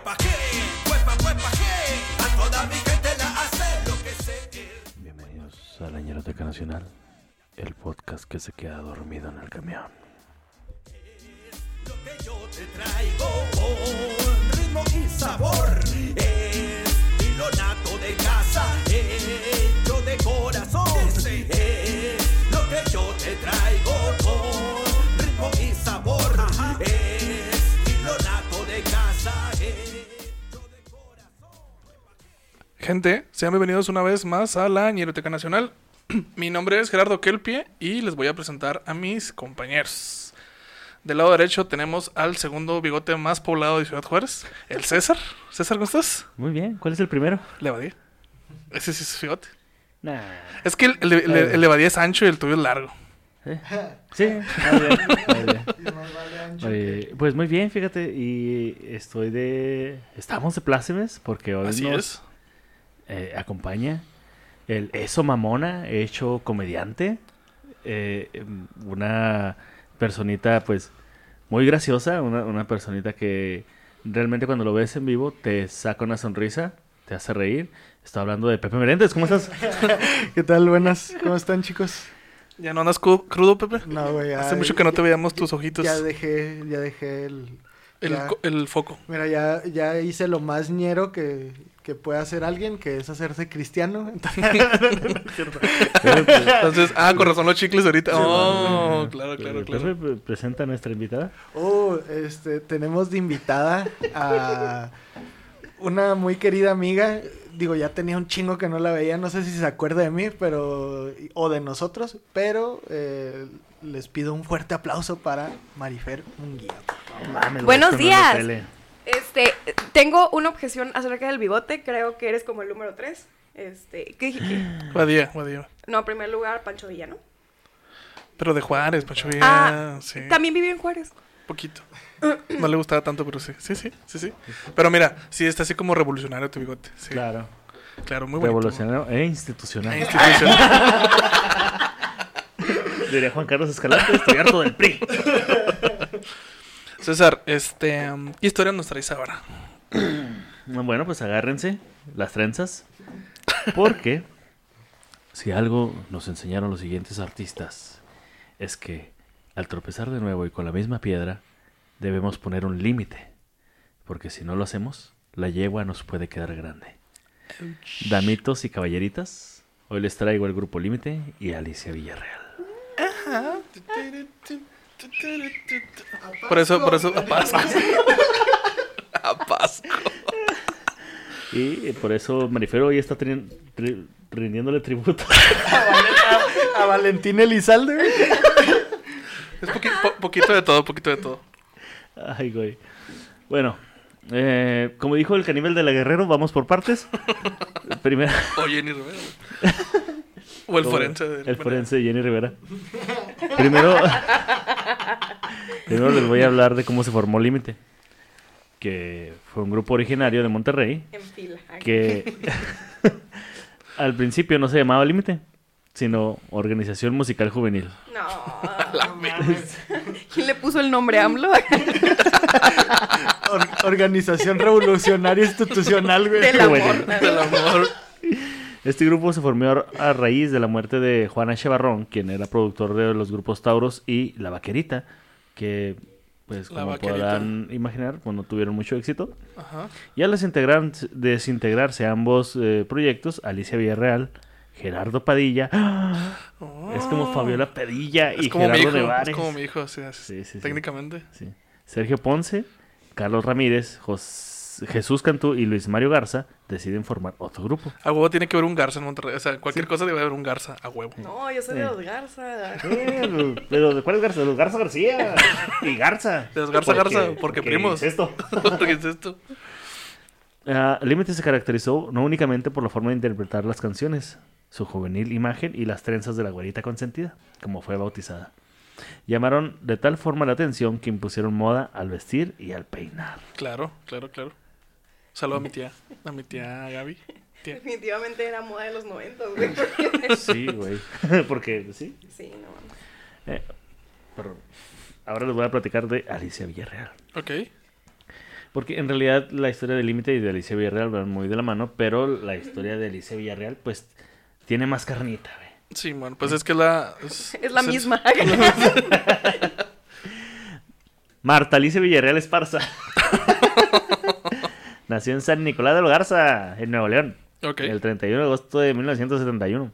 huepa que, huepa, huepa que, a toda mi gente la hace lo que sé. Bienvenidos a la Ñeroteca Nacional, el podcast que se queda dormido en el camión. Lo que yo te traigo con ritmo y sabor Gente, sean bienvenidos una vez más a la Ñeroteca Nacional. Mi nombre es Gerardo Kelpie y les voy a presentar a mis compañeros. Del lado derecho tenemos al segundo bigote más poblado de Ciudad Juárez, el César. César, ¿cómo estás? Muy bien, ¿cuál es el primero? Levadía. Ese sí es su bigote. Nah. Es que el, el, el- el Levadía es ancho y el tuyo es largo. ¿Eh? Sí. Oye, pues muy bien, fíjate, y estoy de... Estamos de plácemes porque hoy Así nos es. Eh, acompaña el Eso Mamona, hecho comediante, eh, em, una personita pues muy graciosa, una, una personita que realmente cuando lo ves en vivo te saca una sonrisa, te hace reír. Estoy hablando de Pepe Meréndez, ¿cómo estás? ¿Qué tal? Buenas. ¿Cómo están, chicos? ¿Ya no andas cru- crudo, Pepe? No, güey. ya- Hace mucho que no te veíamos tus ojitos. Ya dejé, ya dejé el... El, ya. el foco. Mira, ya, ya hice lo más ñero que, que puede hacer alguien, que es hacerse cristiano. Entonces, ah, con razón los chicles ahorita. Oh, claro, claro, claro. Presenta a nuestra invitada. Oh, este, tenemos de invitada a una muy querida amiga. Digo, ya tenía un chingo que no la veía, no sé si se acuerda de mí, pero... O de nosotros, pero eh, les pido un fuerte aplauso para Marifer Munguía. Buenos días. Este, tengo una objeción acerca del bigote. Creo que eres como el número 3. Este, ¿qué dije? ¿Qué? Badía, Badía. No, en primer lugar, Pancho Villa, ¿no? Pero de Juárez, Pacho Villa, Ah, sí. También vivió en Juárez. Poquito. No le gustaba tanto, pero sí. Sí, sí, sí, sí. Pero mira, sí está así como revolucionario tu bigote. Sí. Claro, Claro. muy bonito. Revolucionario e institucional. Ah, institucional. Diría Juan Carlos Escalante, estoy harto del PRI. César, este, um, ¿qué historia nos traes ahora? Bueno, pues agárrense las trenzas. Porque si algo nos enseñaron los siguientes artistas es que al tropezar de nuevo y con la misma piedra, debemos poner un límite. Porque si no lo hacemos, la yegua nos puede quedar grande. Damitos y caballeritas, hoy les traigo el grupo Límite y Alicia Villarreal. Por eso, por eso, a Pasco. A Pasco. Y eh, por eso Marifero hoy está tri- rindiéndole tributo. A Valentín Elizalde. Es poqui- po- poquito de todo, poquito de todo. Ay, güey. Bueno, eh, como dijo el caníbal de la Guerrero, vamos por partes. Primero, O Jenny Rivera. O el forense. de- El forense de Jenny Rivera. Primero, primero les voy a hablar de cómo se formó Límite. Que fue un grupo originario de Monterrey. En fila. Que al principio no se llamaba Límite, sino Organización Musical Juvenil. No. ¿Quién le puso el nombre AMLO? Or- Organización Revolucionaria Institucional, güey. Del amor. Del amor. Este grupo se formó a- raíz de la muerte de Juan H. Barrón, quien era productor de los grupos Tauros y La Vaquerita, que, pues, La como Vaquerita. podrán imaginar, pues no tuvieron mucho éxito. Ajá. Y al desintegrar- desintegrarse ambos eh, proyectos, Alicia Villarreal, Gerardo Padilla, ¡ah! es como Fabiola Padilla Es y como mi Gerardo hijo. Nevares. Es como mi hijo, sí, Sí, técnicamente. Sergio Ponce, Carlos Ramírez, Jesús Cantú y Luis Mario Garza deciden formar otro grupo. A huevo tiene que haber un Garza en Monterrey. O sea, cualquier cosa debe haber un Garza a huevo. No, yo soy de los Garza. Eh, Pero ¿de cuál es Garza? De los Garza García. Y Garza. De los Garza Garza, porque primos. ¿qué es esto? ¿Qué es esto? Ah, Límite se caracterizó no únicamente por la forma de interpretar las canciones, su juvenil imagen y las trenzas de la güerita consentida, como fue bautizada. Llamaron de tal forma la atención que impusieron moda al vestir y al peinar. Claro, claro, claro. Saludo a mi tía, a mi tía Gaby. Tía. Definitivamente era moda de los 90, güey. porque- Sí, güey. Porque, sí. Sí, no mames. Eh, pero ahora les voy a platicar de Alicia Villarreal. Ok. Porque en realidad la historia de Límite y de Alicia Villarreal van muy de la mano, pero la historia de Alicia Villarreal, pues, tiene más carnita, güey. Sí, bueno, pues es que la... Es, Es la es- misma. Marta Alicia Villarreal Esparza. Nació en San Nicolás de los Garza, en Nuevo León, Ok. el 31 de agosto de 1971.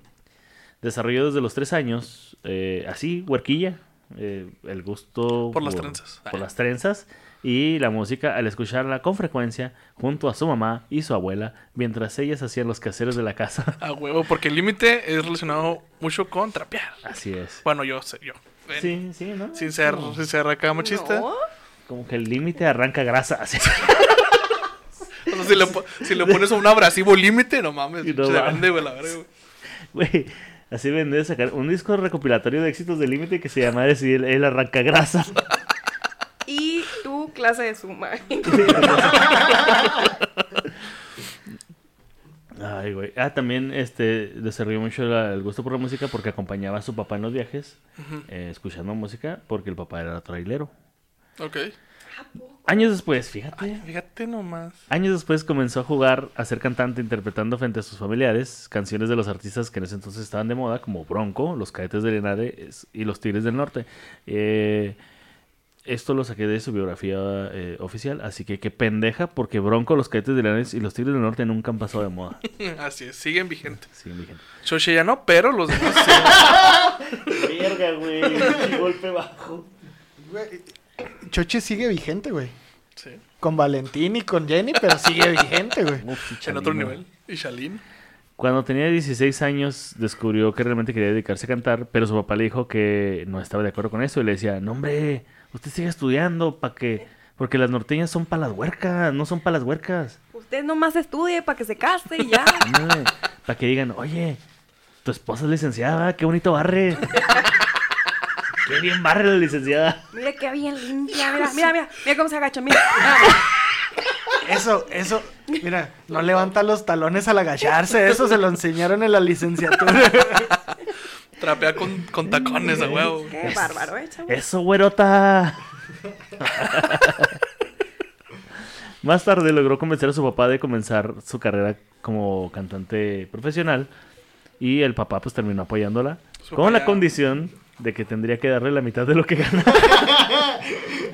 Desarrolló desde los tres años, eh, así, huerquilla, eh, el gusto Por las trenzas. por las trenzas y la música al escucharla con frecuencia junto a su mamá y su abuela mientras ellas hacían los quehaceres de la casa. A huevo, porque el límite es relacionado mucho con trapear. Así es. Bueno, yo sé, yo. Eh, Sí, sí, ¿no? Sin ser, sin ser acá machista. No. como que el límite arranca grasa. así. Sea, si le, si le pones un abrasivo límite, no mames. No se vende, güey, la verga, güey. Güey, así vendé de sacar un disco recopilatorio de éxitos del límite que se llama así el, el arranca grasa. Y tu clase de suma. Ay, güey. Ah, también este desarrolló mucho la- el gusto por la música porque acompañaba a su papá en los viajes, eh, escuchando música, porque el papá era trailero. Ok. Años después, fíjate. Fíjate nomás. Años después comenzó a jugar, a ser cantante, interpretando frente a sus familiares canciones de los artistas que en ese entonces estaban de moda, como Bronco, Los Cadetes de Linares y Los Tigres del Norte. Eh, esto lo saqué de su biografía eh, oficial, así que qué pendeja, porque Bronco, Los Cadetes de Linares y Los Tigres del Norte nunca han pasado de moda. Así es, siguen vigentes. Siguen vigentes. Xoche ya no, pero los demás sí. Verga, güey, golpe bajo. Güey, Choche sigue vigente, güey. Sí. Con Valentín y con Jenny, pero sigue vigente, güey. En otro nivel. Y Shalin. Cuando tenía 16 años descubrió que realmente quería dedicarse a cantar, pero su papá le dijo que no estaba de acuerdo con eso y le decía, no hombre, usted sigue estudiando para que... Porque las norteñas son para las huercas, no son para las huercas. Usted nomás estudie para que se case y ya. Para que digan, oye, tu esposa es licenciada, qué bonito barre. qué bien barre la licenciada. Mira qué bien limpia. Mira, mira, mira. Mira cómo se agacha. Mira. Eso, eso, mira, no levanta los talones al agacharse, eso se lo enseñaron en la licenciatura. Trapea con, con tacones, a huevo. Qué bárbaro, eh, chavo. Eso, güerota. Más tarde logró convencer a su papá de comenzar su carrera como cantante profesional y el papá pues terminó apoyándola Su con la condición de que tendría que darle la mitad de lo que gana.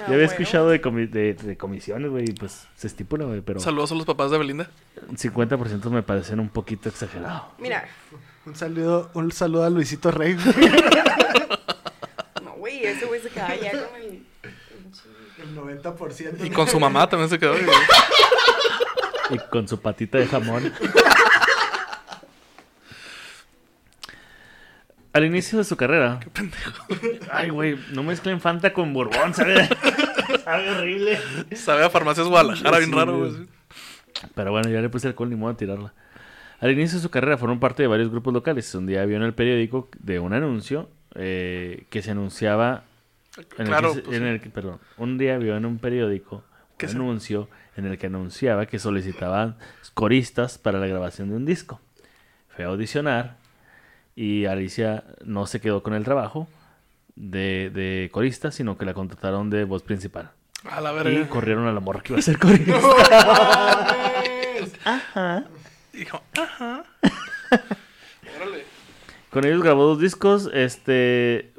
Ah, Ya había bueno. escuchado de, comi- de- de comisiones, güey, y pues se estipula, güey, pero Saludos a los papás de Belinda. 50% me parecen un poquito exagerado. Mira. Un saludo, un saludo a Luisito Rey. güey. No, güey, ese güey se queda ya con el. El 90%. Y con su mamá también se quedó. güey. Y con su patita de jamón. Al inicio de su carrera. Qué pendejo. Ay, güey, no mezclen Fanta con Borbón, ¿sabe? Sabe horrible. Sabe a Farmacias Guadalajara, bien Sí, raro, güey. Pero bueno, ya le puse alcohol ni modo a tirarla. Al inicio de su carrera formó parte de varios grupos locales. Un día vio en el periódico de un anuncio eh, que se anunciaba. En Claro, el que pues, en sí. el que- perdón, un día vio en un periódico ¿Qué un anuncio en el que anunciaba que solicitaban coristas para la grabación de un disco. Fue a audicionar y Alicia no se quedó con el trabajo de, de corista, sino que la contrataron de voz principal. A la Y verga. corrieron a la morra que iba a ser corista. Ajá. Dijo, ajá. Órale. Con ellos grabó dos discos, este,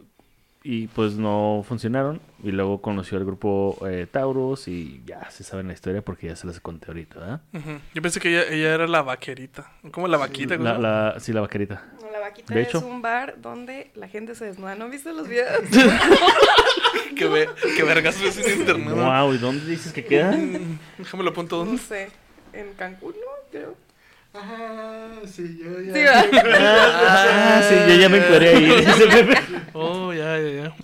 y pues no funcionaron. Y luego conoció al grupo eh, Taurus y ya se sabe la historia porque ya se las conté ahorita, ¿verdad? Yo pensé que ella, ella era la vaquerita. Como la vaquita. La, ¿cómo? la, sí, la vaquerita. No, la vaquita De es hecho. un bar donde la gente se desnuda. ¿No han visto los videos? Que, ve, que vergas ves en internet. ¿no? Wow, ¿y dónde dices que queda? Déjame lo apunto. No ¿dónde? sé. En Cancún, ¿no? Creo. Ajá, sí, yo ya. Ah, sí, yo ya me encueré ahí. Oh, ya, ya, ya.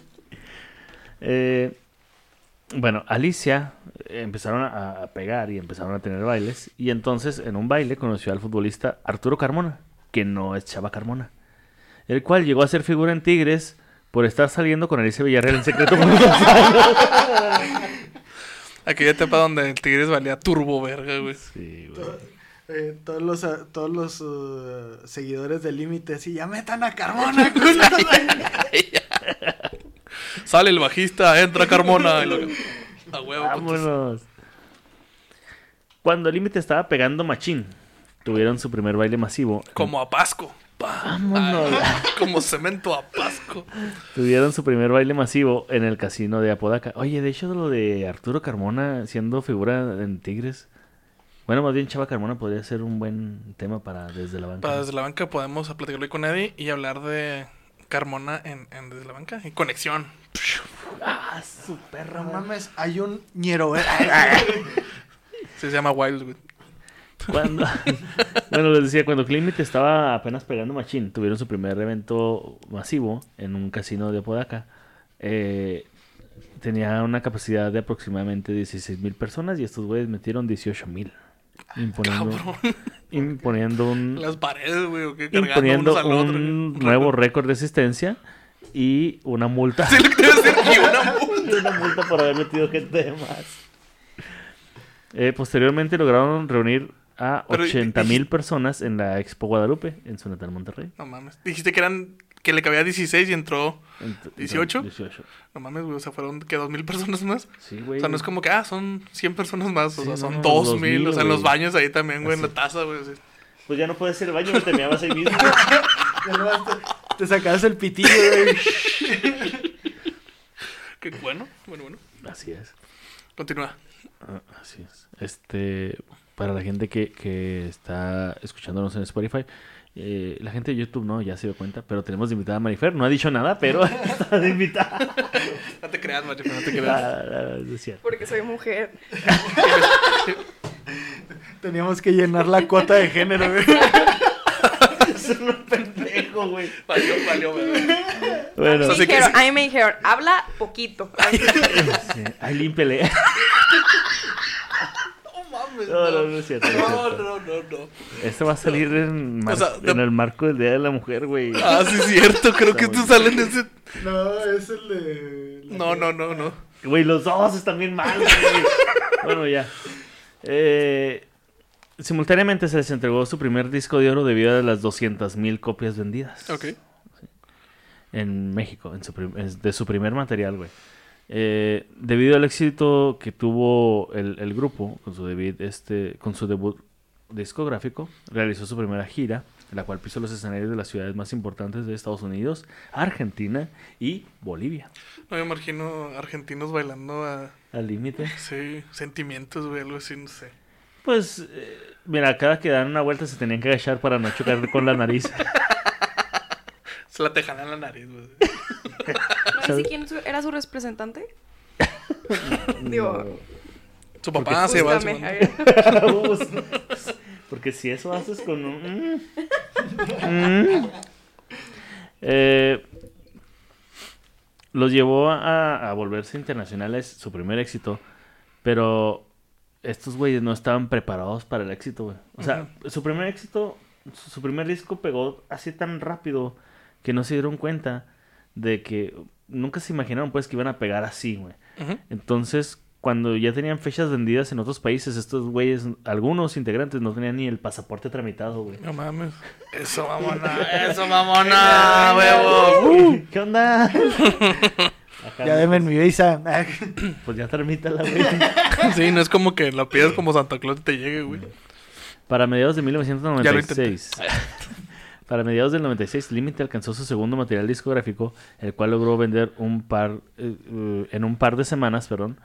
Eh, bueno, Alicia eh, empezaron a, pegar y empezaron a tener bailes. Y entonces en un baile conoció al futbolista Arturo Carmona, que no es Chava Carmona, el cual llegó a ser figura en Tigres por estar saliendo con Alicia Villarreal en secreto por unos años. Aquella etapa donde el Tigres valía turbo verga, güey. Sí, güey. Eh, todos los, ah, todos los uh, seguidores del límite, sí, ya metan a Carmona. Sale el bajista, entra Carmona. y lo- A huevo. putos. Vámonos. Cuando el límite estaba pegando machín, tuvieron su primer baile masivo. Como a Pasco. Pa. Vámonos. Ah, como cemento a Pasco. Tuvieron su primer baile masivo en el casino de Apodaca. Oye, de hecho, lo de Arturo Carmona siendo figura en Tigres. Bueno, más bien Chava Carmona podría ser un buen tema para desde la banca. Para desde la banca podemos platicarlo ahí con Eddie y hablar de Carmona en, en desde la banca. Y conexión. Ah, su perra, mames, hay un ñero. eh. Se llama Wildwood. Cuando, bueno, les decía, cuando Climate estaba apenas pegando machín, tuvieron su primer evento masivo en un casino de Apodaca. Eh, tenía una capacidad de aproximadamente 16 mil personas y estos güeyes metieron 18 mil. Imponiendo, Cabrón. imponiendo un, Las paredes, güey. o qué, cargando imponiendo unos al otro, un güey. nuevo récord de asistencia y una multa. Sí, lo que te decir, y una multa. y una multa por haber metido gente de más. Eh, posteriormente lograron reunir a Pero, y- 80 mil personas en la Expo Guadalupe, en su natal Monterrey. No mames. Dijiste que eran. Que le cabía 16 y entró. Ent- ¿18? 18. No mames, güey. O sea, fueron que dos mil personas más. Sí, güey. O sea, no es como que, ah, son 100 personas más. O Sí, sea, son no, dos 2000, mil. O sea, en los baños ahí también, güey, en la taza, güey. así. Pues ya no puedes ir al baño, me te meabas ahí mismo. Ya nomás te, te sacabas el pitillo, güey. Qué bueno. Bueno, bueno. Así es. Continúa. Ah, Así es. Este, para la gente que, que está escuchándonos en Spotify, eh, la gente de YouTube no, ya se dio cuenta, pero tenemos de invitada a Marifer. No ha dicho nada, pero está de invitada. No te creas, macho, no te creas. Ah, ah, es cierto. Porque soy mujer. Teníamos que llenar la cuota de género, güey. Es un pendejo, güey. Valió, valió, güey. Bueno, Me que a mí me dijeron, habla poquito. ahí límpele. No mames. No, no, no es cierto. no No, no, no, no. Esto va a salir en, mar- O sea, de- en el marco del Día de la Mujer, güey. Ah, sí, es cierto. Creo que muy salen de ese. No, es el de. la- No, no, no, no. Güey, los dos están bien mal, güey. bueno, ya. Eh, simultáneamente se les entregó su primer disco de oro debido a las 200.000 copias vendidas. Ok. En México, en su de su primer material, güey. Eh, debido al éxito que tuvo el, el grupo con su, debut, este, con su debut discográfico, realizó su primera gira, la cual pisó los escenarios de las ciudades más importantes de Estados Unidos, Argentina y Bolivia. No me imagino argentinos bailando a. Al límite. Sí, sentimientos, güey, algo así, no sé. Pues, eh, mira, cada que dan una vuelta se tenían que agachar para no chocar con la nariz. Se la tejan en la nariz, güey. ¿No sé quién su- era su representante? Digo, Su papá se va. Porque si eso haces con un... mm, mm, eh, los llevó a, a volverse internacionales, su primer éxito, pero estos güeyes no estaban preparados para el éxito, güey. O sea, su primer éxito, su, su primer disco pegó así tan rápido que no se dieron cuenta de que nunca se imaginaron pues que iban a pegar así, güey. Entonces, cuando ya tenían fechas vendidas en otros países, estos güeyes, algunos integrantes no tenían ni el pasaporte tramitado, güey. No mames. Eso, mamona. Eso, mamona, huevo. Uy, ¿Qué onda? Acá, Ya deme mi visa. Pues ya tramítala, güey. Sí, no es como que la pidas como Santa Claus y te llegue, güey. Para mediados de Ya lo 1996. Para mediados del 96, Límite alcanzó su segundo material discográfico, el cual logró vender un par eh, eh, en un par de semanas, perdón,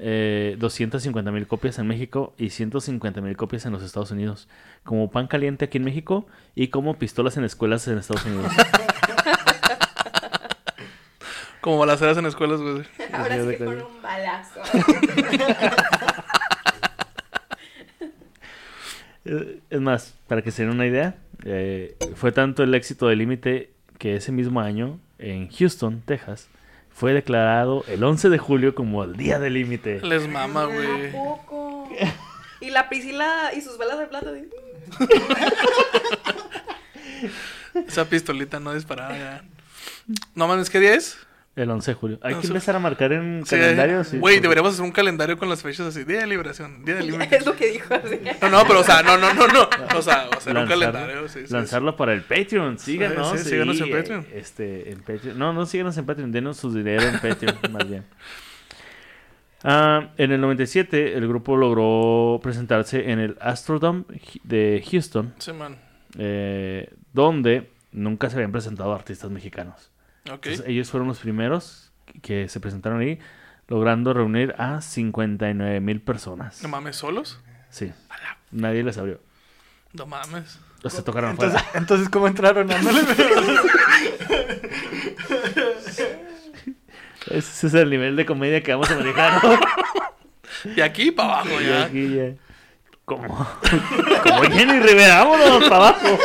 eh, 250 mil copias en México y 150 mil copias en los Estados Unidos, como pan caliente aquí en México y como pistolas en escuelas en Estados Unidos. Como balaceras en escuelas, güey. Ahora sí con un balazo. Eh, Es más, para que se den una idea, eh, fue tanto el éxito del límite que ese mismo año, en Houston, Texas, fue declarado el 11 de julio como el Día del Límite. Les mama, ¿A güey. poco? Y la Priscila y sus balas de plata. de- Esa pistolita no disparaba ya. No mames, ¿qué día es? El 11 de julio. Hay No que empezar a marcar en Sí, calendario. sí, Güey, porque- deberíamos hacer un calendario con las fechas así. Día de liberación, día de límite. Es lo que dijo así. No, no, pero o sea, no, no, no, no. O sea, hacer un lanzarlo- calendario, sí, sí, lanzarlo para el Patreon. Síganos. sí, síganos en Patreon. eh, Este, en Patreon. No, no síganos en Patreon. Denos su dinero en Patreon, más bien. Ah, en el 97, el grupo logró presentarse en el Astrodome de Houston, Sí, man. eh, donde nunca se habían presentado artistas mexicanos. Entonces, ellos fueron los primeros que se presentaron ahí, logrando reunir a 59 mil personas. No mames, ¿solos? Sí. Nadie les abrió. No mames. O se tocaron Entonces, afuera. entonces ¿cómo entraron? Ese es el nivel de comedia que vamos a manejar. ¿no? Y aquí para abajo Y ya. aquí ya. Como, como Jenny Rivera, vámonos para abajo.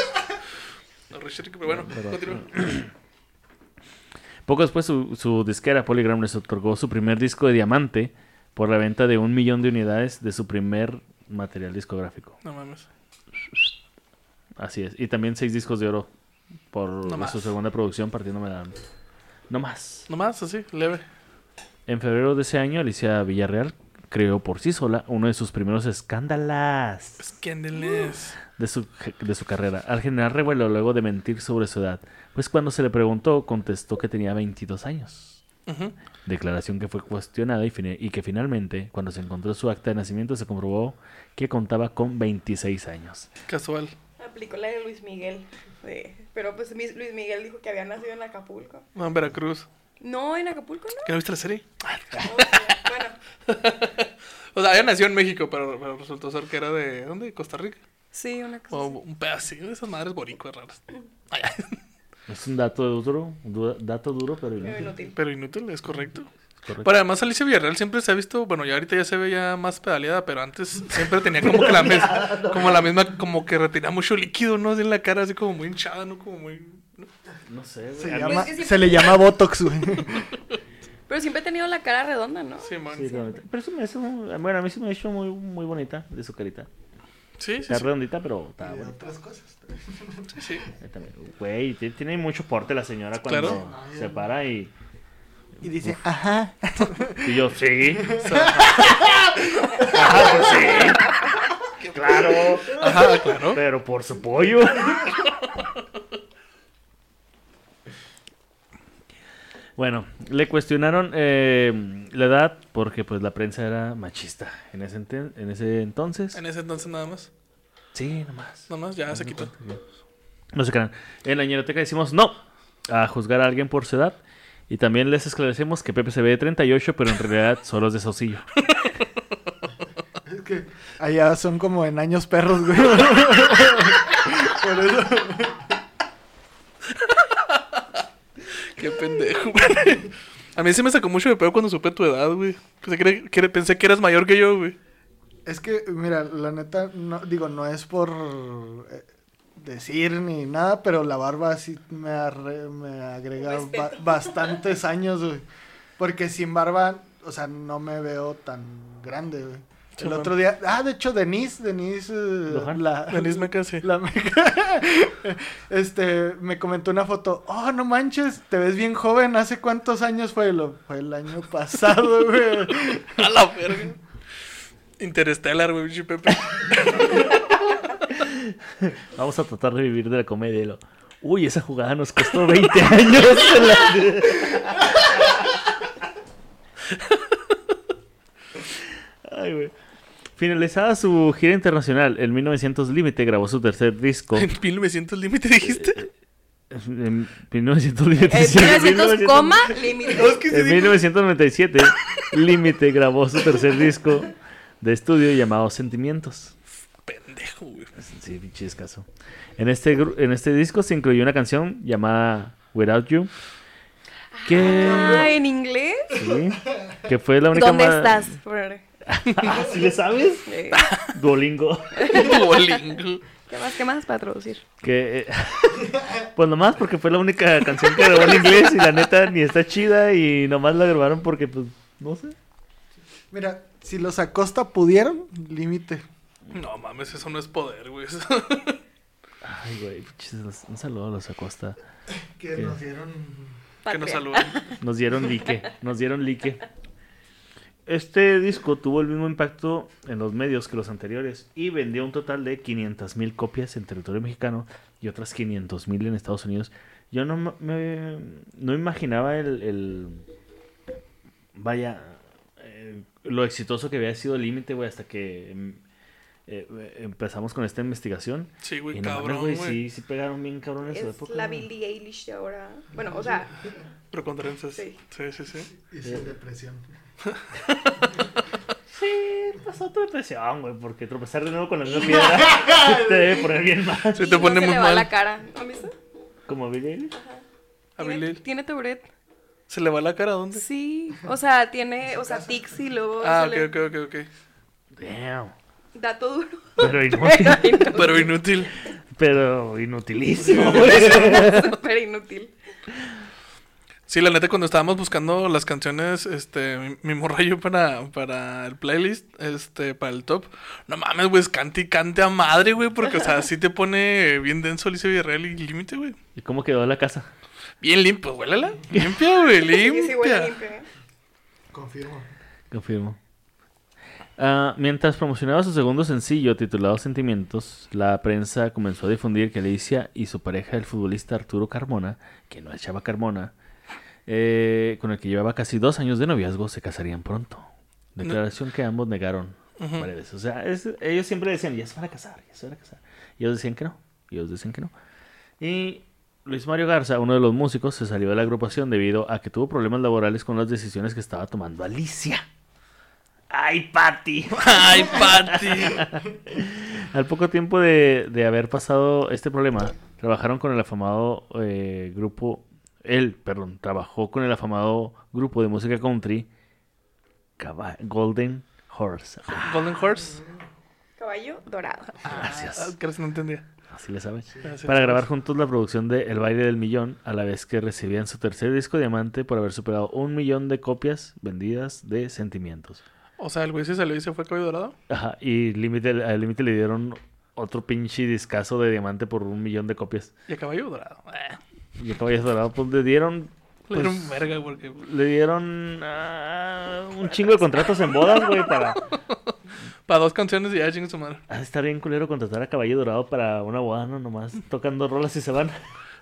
No, Richard, pero bueno, continúa. Poco después su, su disquera Polygram les otorgó su primer disco de diamante por la venta de un millón de unidades de su primer material discográfico. No mames. Así es. Y también seis discos de oro por No más. su segunda producción partiéndome la... No más. Nomás así, leve. En febrero de ese año, Alicia Villarreal creó por sí sola uno de sus primeros escándalos de su, de su carrera, al generar revuelo luego de mentir sobre su edad. Pues cuando se le preguntó, contestó que tenía 22 años. Declaración que fue cuestionada y, y que finalmente, cuando se encontró su acta de nacimiento, se comprobó que contaba con 26 años. Casual. Aplicó la de Luis Miguel. Pero pues Luis Miguel dijo que había nacido en Acapulco. No, en Veracruz. No, en Acapulco, ¿Que no viste la serie? ¿no? No, bueno, O sea, ella nació en México, pero, pero resultó ser que era de... ¿Dónde? ¿De Costa Rica? sí, una cosa. O un pedacito de esas madres boricuas raras. Es un dato duro, du- dato duro, pero Pero inútil. inútil. pero inútil, es correcto. Correcto. Pero además Alicia Villarreal siempre se ha visto, bueno, ya ahorita ya se ve ya más pedaleada, pero antes siempre tenía como que la misma, como la misma, como que retenía mucho líquido, ¿no? Así en la cara, así como muy hinchada, ¿no? Como muy... ¿no? Sé, Se, güey. llama- que sí- se le llama Botox, güey. Pero siempre he tenido la cara redonda, ¿no? Sí, man. Sí. Pero eso me hace muy- bueno, a mí se me ha hecho muy, muy bonita de su carita. Sí, sí, Está sí. redondita, pero está Y de bonita. otras cosas. sí, sí. También. Güey, ti- tiene mucho porte la señora cuando Claro. se para y, Y dice, ajá. y yo, sí. Ajá, pues sí. Claro. Ajá, claro. Pero por su pollo. Bueno, le cuestionaron eh, la edad porque pues la prensa era machista en ese, enten- en ese entonces. En ese entonces nada más. Sí, nomás. Nomás ya se quitó. No se crean. En la ñeroteca decimos no a juzgar a alguien por su edad. Y también les esclarecemos que Pepe se ve de 38, pero en realidad solo es de Saucillo. Es que allá son como en años perros, güey. Por eso. Qué pendejo, güey. A mí se me sacó mucho de pedo cuando supe tu edad, güey. Pensé que, que- pensé que eras mayor que yo, güey. Es que, mira, la neta, no, digo, no es por eh, decir ni nada, pero la barba sí me, arre- me agrega ba- bastantes años, güey. Porque sin barba, o sea, no me veo tan grande, güey. El otro día, ah, de hecho, Denise, Denise, eh, ¿Lohan? la, Denise la meca- este, me comentó una foto, oh, no manches, te ves bien joven, ¿hace cuántos años fue? Lo, fue el año pasado, güey. A la verga. Interstellar, güey, Pepe. Vamos a tratar de vivir de la comedia. y lo, Uy, esa jugada nos costó 20 años. Ay, güey. Finalizada su gira internacional, en 1900 Límite grabó su tercer disco. En 1900 límite dijiste. En 1900 Límite. En sí, 1900, coma, límite. En dije- 1997, Límite grabó su tercer disco de estudio llamado Sentimientos. Pendejo, güey. Sí, pinche escaso. En este, en este disco se incluyó una canción llamada Without You. Que, Ah, ¿en inglés? sí, que fue la única ¿Dónde estás? Por- ¿sí le sabes? Duolingo. Duolingo. ¿Qué más? ¿Qué más para traducir? Que, eh, pues nomás porque fue la única canción que grabó en inglés y la neta ni está chida y nomás la grabaron porque, pues, no sé. Mira, si los Acosta pudieron, límite. No mames, eso no es poder, güey. Ay, güey, un saludo a los Acosta. Que ¿Qué? nos dieron. que nos saluden. Nos dieron like, nos dieron like. Este disco tuvo el mismo impacto en los medios que los anteriores y vendió un total de 500 mil copias en territorio mexicano y otras 500 mil en Estados Unidos. Yo no me no imaginaba el, el- vaya eh, lo exitoso que había sido el límite, güey, hasta que em, eh, empezamos con esta investigación. Sí, güey, y no mames, cabrón, güey, güey. sí, sí pegaron bien cabrón en su Es época. la. Billie Eilish de ahora. Bueno, o sea, Pero con trenzas. Sí. Sí, sí, sí. Y sin depresión. Sí, pasó tu depresión, güey, porque tropezar de nuevo con la misma piedra te debe poner bien mal. Y te no pone se muy le va mal. la cara. ¿Has visto? Como Billie Eilish. A Tiene, Tourette. ¿Se le va la cara a dónde? Sí, o sea, tiene, o sea, tics y luego Ah, se ok, le ok, ok, ok. Damn. dato duro. Pero inútil. Pero inútil. pero inutilísimo, güey. Súper inútil. Sí, la neta, cuando estábamos buscando las canciones, este, mi, mi morra y yo para, para el playlist, este, para el top, no mames, güey, es cante y cante a madre, güey, porque, o sea, sí te pone bien denso Alicia Villarreal y límite, güey. ¿Y cómo quedó la casa? Bien limpio, huélala. Limpia, güey, Sí, sí, huele limpia. limpio. ¿eh? Confirmo. Confirmo. Ah, mientras promocionaba su segundo sencillo titulado Sentimientos, la prensa comenzó a difundir que Alicia y su pareja, el futbolista Arturo Carmona, que no es Chava Carmona, eh, con el que llevaba casi dos años de noviazgo, se casarían pronto. Declaración que ambos negaron varias veces. O sea, es- ellos siempre decían, ya se van a casar, ya se van a casar. Y ellos decían que no. Y ellos decían que no. Y Luis Mario Garza, uno de los músicos, se salió de la agrupación debido a que tuvo problemas laborales con las decisiones que estaba tomando Alicia. ¡Ay, Patty! Ay, Pati. Al poco tiempo de, de haber pasado este problema, trabajaron con el afamado eh, grupo. Él, perdón, trabajó con el afamado grupo de música country Golden Horse. Ah, Golden Horse. Caballo dorado. Ah, gracias. creo que no entendía. Así le saben. Gracias. Para grabar juntos la producción de El baile del millón, a la vez que recibían su tercer disco diamante por haber superado un millón de copias vendidas de Sentimientos. O sea, el güey se salió y se fue Caballo Dorado. Ajá, y límite, al límite le dieron otro pinche discazo de diamante por un millón de copias. Y a Caballo Dorado. Eh, Y a Caballos Dorados, pues le dieron. le Pues, dieron verga porque... le dieron ah, un chingo de contratos en bodas, güey, para. Para dos canciones y ya chingue su madre. De estar bien culero contratar a Caballo Dorado para una boda, ¿no? Nomás tocando rolas y se van.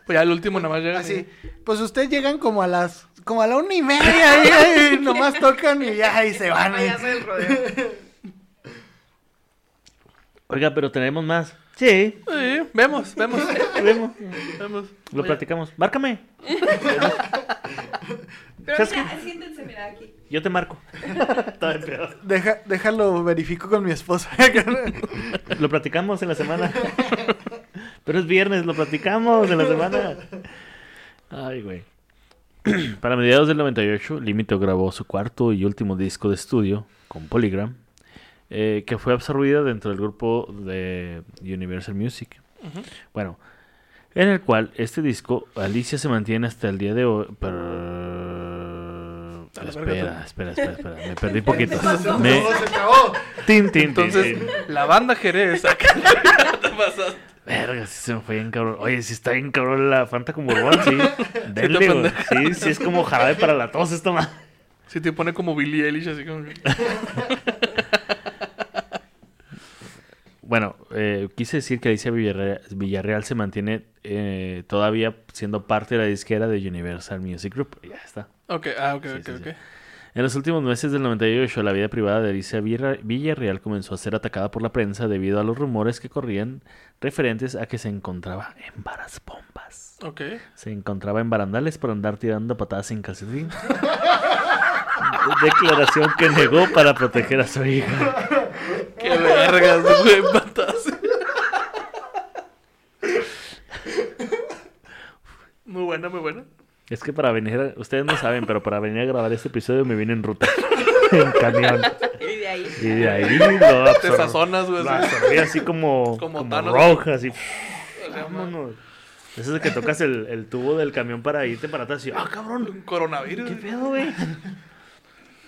Pues ya el último nada más llega Así, pues ustedes llegan como a las, como a la una y media y, y nomás tocan y ya y se van. Payaso del rodeo. Oiga, pero tenemos más. Sí, Sí, vemos, vemos. vemos. vemos. Lo Oye, platicamos. Márcame. Pero ¿Sabes mira, siéntense, mira aquí. Yo te marco. Está bien peor. Deja, déjalo, verifico con mi esposa. Lo platicamos en la semana. Pero es viernes, lo platicamos en la semana. Ay, güey. Para mediados del 98, Límite grabó su cuarto y último disco de estudio con Polygram, eh, que fue absorbido dentro del grupo de Universal Music. Bueno, en el cual este disco, Alicia se mantiene hasta el día de hoy. Pero... Espera, espera, espera, espera. Me perdí poquito. Todo Me... se acabó. Tin, tin, tin, Entonces, tin. la banda Jerez. acá. te pasaste. Verga, sí se me fue bien cabrón. Oye, si está bien cabrón la Fanta como Borbón, sí. Denle, güey. Sí, sí, es como jarabe para la tos esto más. Si te pone como Billie Eilish, así como. Bueno, eh, quise decir que Alicia Villarreal, Villarreal se mantiene eh, todavía siendo parte de la disquera de Universal Music Group. Ya está. Ok, ah, ok, Sí, ok, sí, ok. sí. En los últimos meses del 98, la vida privada de Alicia Villarreal comenzó a ser atacada por la prensa debido a los rumores que corrían referentes a que se encontraba en varas bombas. Ok. Se encontraba en barandales por andar tirando patadas sin calcetín. Declaración que negó para proteger a su hija. Vergas, güey, patas. Muy buena, muy buena. Es que para venir, a- ustedes no saben, pero para venir a grabar este episodio me vine en ruta. en camión. Y de ahí. Y de ahí lo Te sazonas, güey. lo así. como, Como como, Thanos. roja, así. O sea, Vámonos. Eso es de que tocas el, el tubo del camión para irte para atrás y, ah, cabrón, Un coronavirus. ¿qué pedo, güey?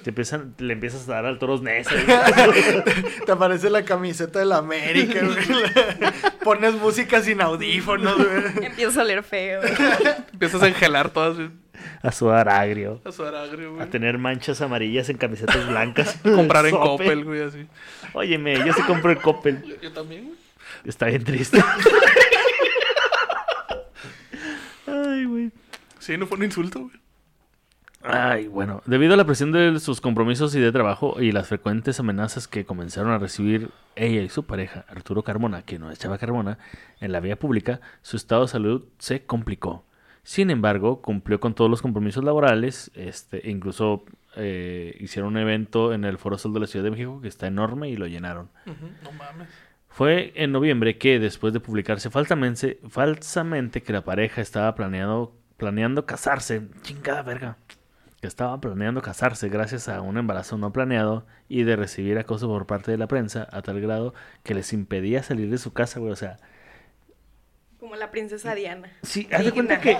Te empiezan, le empiezas a dar al toros Ness. ahí. Te aparece la camiseta de la América, güey. Pones música sin audífonos, güey. Empieza a oler feo. Empiezas a engelar todas a sudar agrio. a sudar agrio, A güey. tener manchas amarillas en camisetas blancas. Comprar en. Coppel, güey, así. Óyeme, yo sí compro en Coppel. Yo, yo también, güey. Está bien triste. Ay, güey. Sí, no fue un insulto, güey. Ay, bueno, debido a la presión de sus compromisos y de trabajo y las frecuentes amenazas que comenzaron a recibir ella y su pareja, Arturo Carmona, que no es Chava Carmona, en la vía pública, su estado de salud se complicó. Sin embargo, cumplió con todos los compromisos laborales, este, e incluso eh, hicieron un evento en el Foro Sol de la Ciudad de México que está enorme y lo llenaron. No mames. Fue en noviembre que, después de publicarse falsamente, falsamente que la pareja estaba planeando, planeando casarse, chingada verga, que estaba planeando casarse gracias a un embarazo no planeado y de recibir acoso por parte de la prensa a tal grado que les impedía salir de su casa, güey, o sea, Como la princesa Diana. sí, haz de cuenta que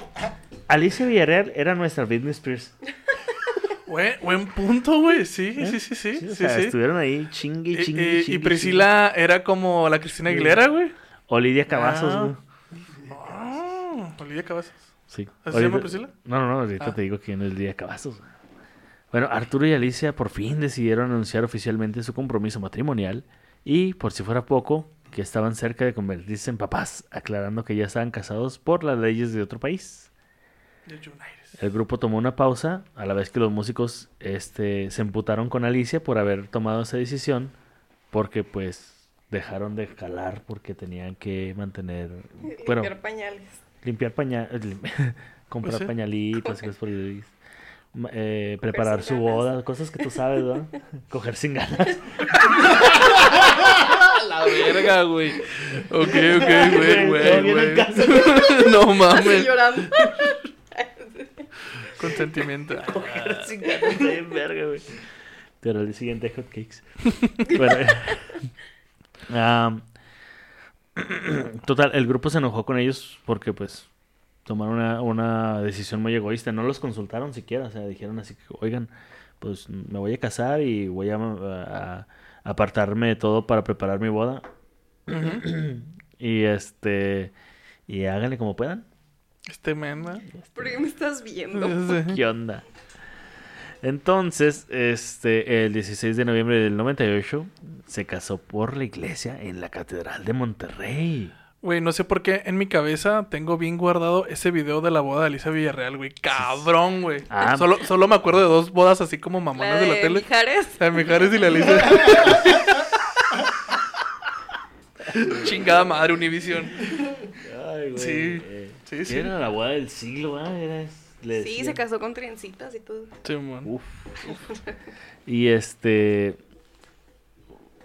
Alicia Villarreal era nuestra Britney Spears. Buen, buen punto, güey. Sí, ¿eh? sí, sí, sí. Sí, o sí, sea, sí. estuvieron ahí chingue, Y, chingue, y- y chingue, Priscila era como la Cristina Aguilera, güey. chingue. O Lidia Cavazos, Ah. güey. Ah, Olivia Cabezas. Sí. ¿Así se llama Priscila? No, no, no, ahorita Ah. te digo quién es Lidia Cavazos. Bueno, Arturo y Alicia por fin decidieron anunciar oficialmente su compromiso matrimonial y, por si fuera poco, que estaban cerca de convertirse en papás, aclarando que ya estaban casados por las leyes de otro país. De. El grupo tomó una pausa, a la vez que los músicos este, se emputaron con Alicia por haber tomado esa decisión, porque pues dejaron de jalar porque tenían que mantener, bueno, Limpiar pañales. Limpiar pañales, comprar Pues sí. pañalitos, y cosas por el- eh, preparar su ganas. boda, cosas que tú sabes, ¿no? Coger sin ganas. La verga, güey. Ok, ok, Güey, güey, güey. No mames. llorando. Consentimiento. Coger sin ganas, está bien verga, güey. Pero el siguiente hotcakes. Bueno, eh, am, total, el grupo se enojó con ellos porque pues tomaron una, una decisión muy egoísta. No los consultaron siquiera. O sea, dijeron así que, oigan, pues me voy a casar y voy a, a- a apartarme de todo para preparar mi boda. y este... Y háganle como puedan. Este men, ¿no? ¿Por qué me estás viendo? ¿Qué onda? Entonces, este, el 16 de noviembre del 98 se casó por la iglesia en la Catedral de Monterrey. Güey, no sé por qué en mi cabeza tengo bien guardado ese video de la boda de Alicia Villarreal, güey. Cabrón, güey. Ah. Solo, solo me acuerdo de dos bodas así como La mamonas de la de tele. Mijares. La de Mijares y la Alicia. Chingada madre, Univision. Ay, güey. Sí, Eh, sí, sí. Era la boda del siglo, ¿ah? Era, le Sí, se casó con trencitas y todo. Sí, man. Uf. Y este.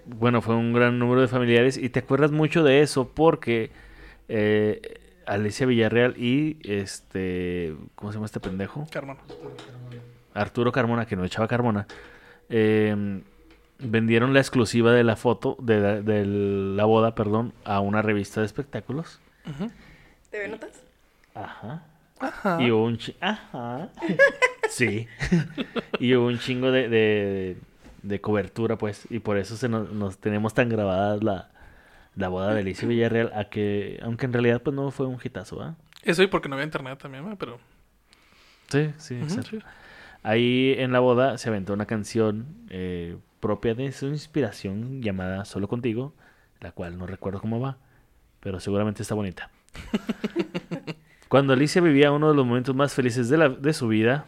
Bueno, fue un gran número de familiares. Y te acuerdas mucho de eso porque eh, Alicia Villarreal y este. ¿Cómo se llama este pendejo? Carmen. Arturo Carmona, que no echaba Carmona. eh, vendieron la exclusiva de la foto, de la, de la boda, perdón, a una revista de espectáculos. Ujú. ¿Te ve notas? Ajá. Ajá. Y hubo un chi- Ajá. sí. y hubo un chingo de, de, de cobertura, pues. Y por eso se nos, nos tenemos tan grabadas la, la boda de Alicia Villarreal. A que, aunque en realidad pues no fue un hitazo, ¿ah? Eso y porque no había internet también, ¿no? pero. Sí, sí, sí. Ahí en la boda se aventó una canción eh, propia de su inspiración llamada Solo Contigo, la cual no recuerdo cómo va, pero seguramente está bonita. Cuando Alicia vivía uno de los momentos más felices de, la, de su vida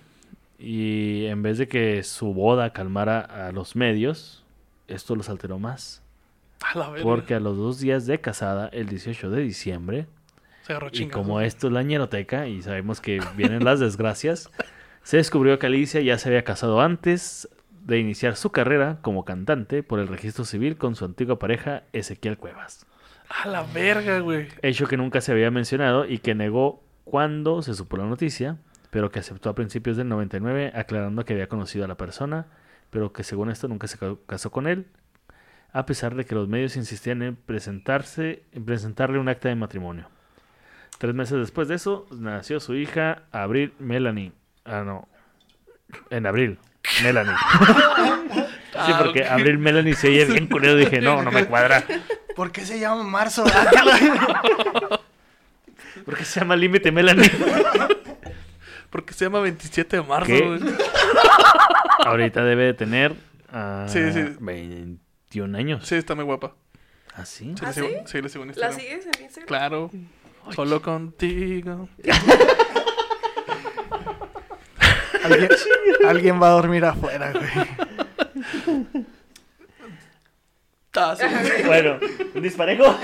y en vez de que su boda calmara a los medios, esto los alteró más. A la verga. Porque a los dos días de casada, el 18 de diciembre, Se agarró y como esto es la ñeroteca y sabemos que vienen las desgracias, se descubrió que Alicia ya se había casado antes de iniciar su carrera como cantante por el registro civil con su antigua pareja Ezequiel Cuevas. A la verga, güey. Hecho que nunca se había mencionado y que negó cuando se supo la noticia, pero que aceptó a principios del 99 aclarando que había conocido a la persona, pero que según esto nunca se ca- casó con él, a pesar de que los medios insistían en presentarse, en presentarle un acta de matrimonio. Tres meses después de eso, nació su hija, Abril Melanie. Ah, no. En abril. Melanie. sí, Ah, porque ok. Abril Melanie se oye bien culero. Dije, no, no me cuadra. ¿Por qué se llama marzo? Que la- ¿Por qué se llama Límite Melanie? Porque se llama 27 de marzo, ¿Qué? güey. Ahorita debe de tener ah, Sí, sí. 21 años. Sí, está muy guapa. ¿Ah, sí? Sí, ¿Ah, le sigo, sí? sí, le sigo en ¿La sigues en Instagram? Claro. Solo contigo. Alguien, alguien va a dormir afuera, güey. Bueno, ¿un disparejo?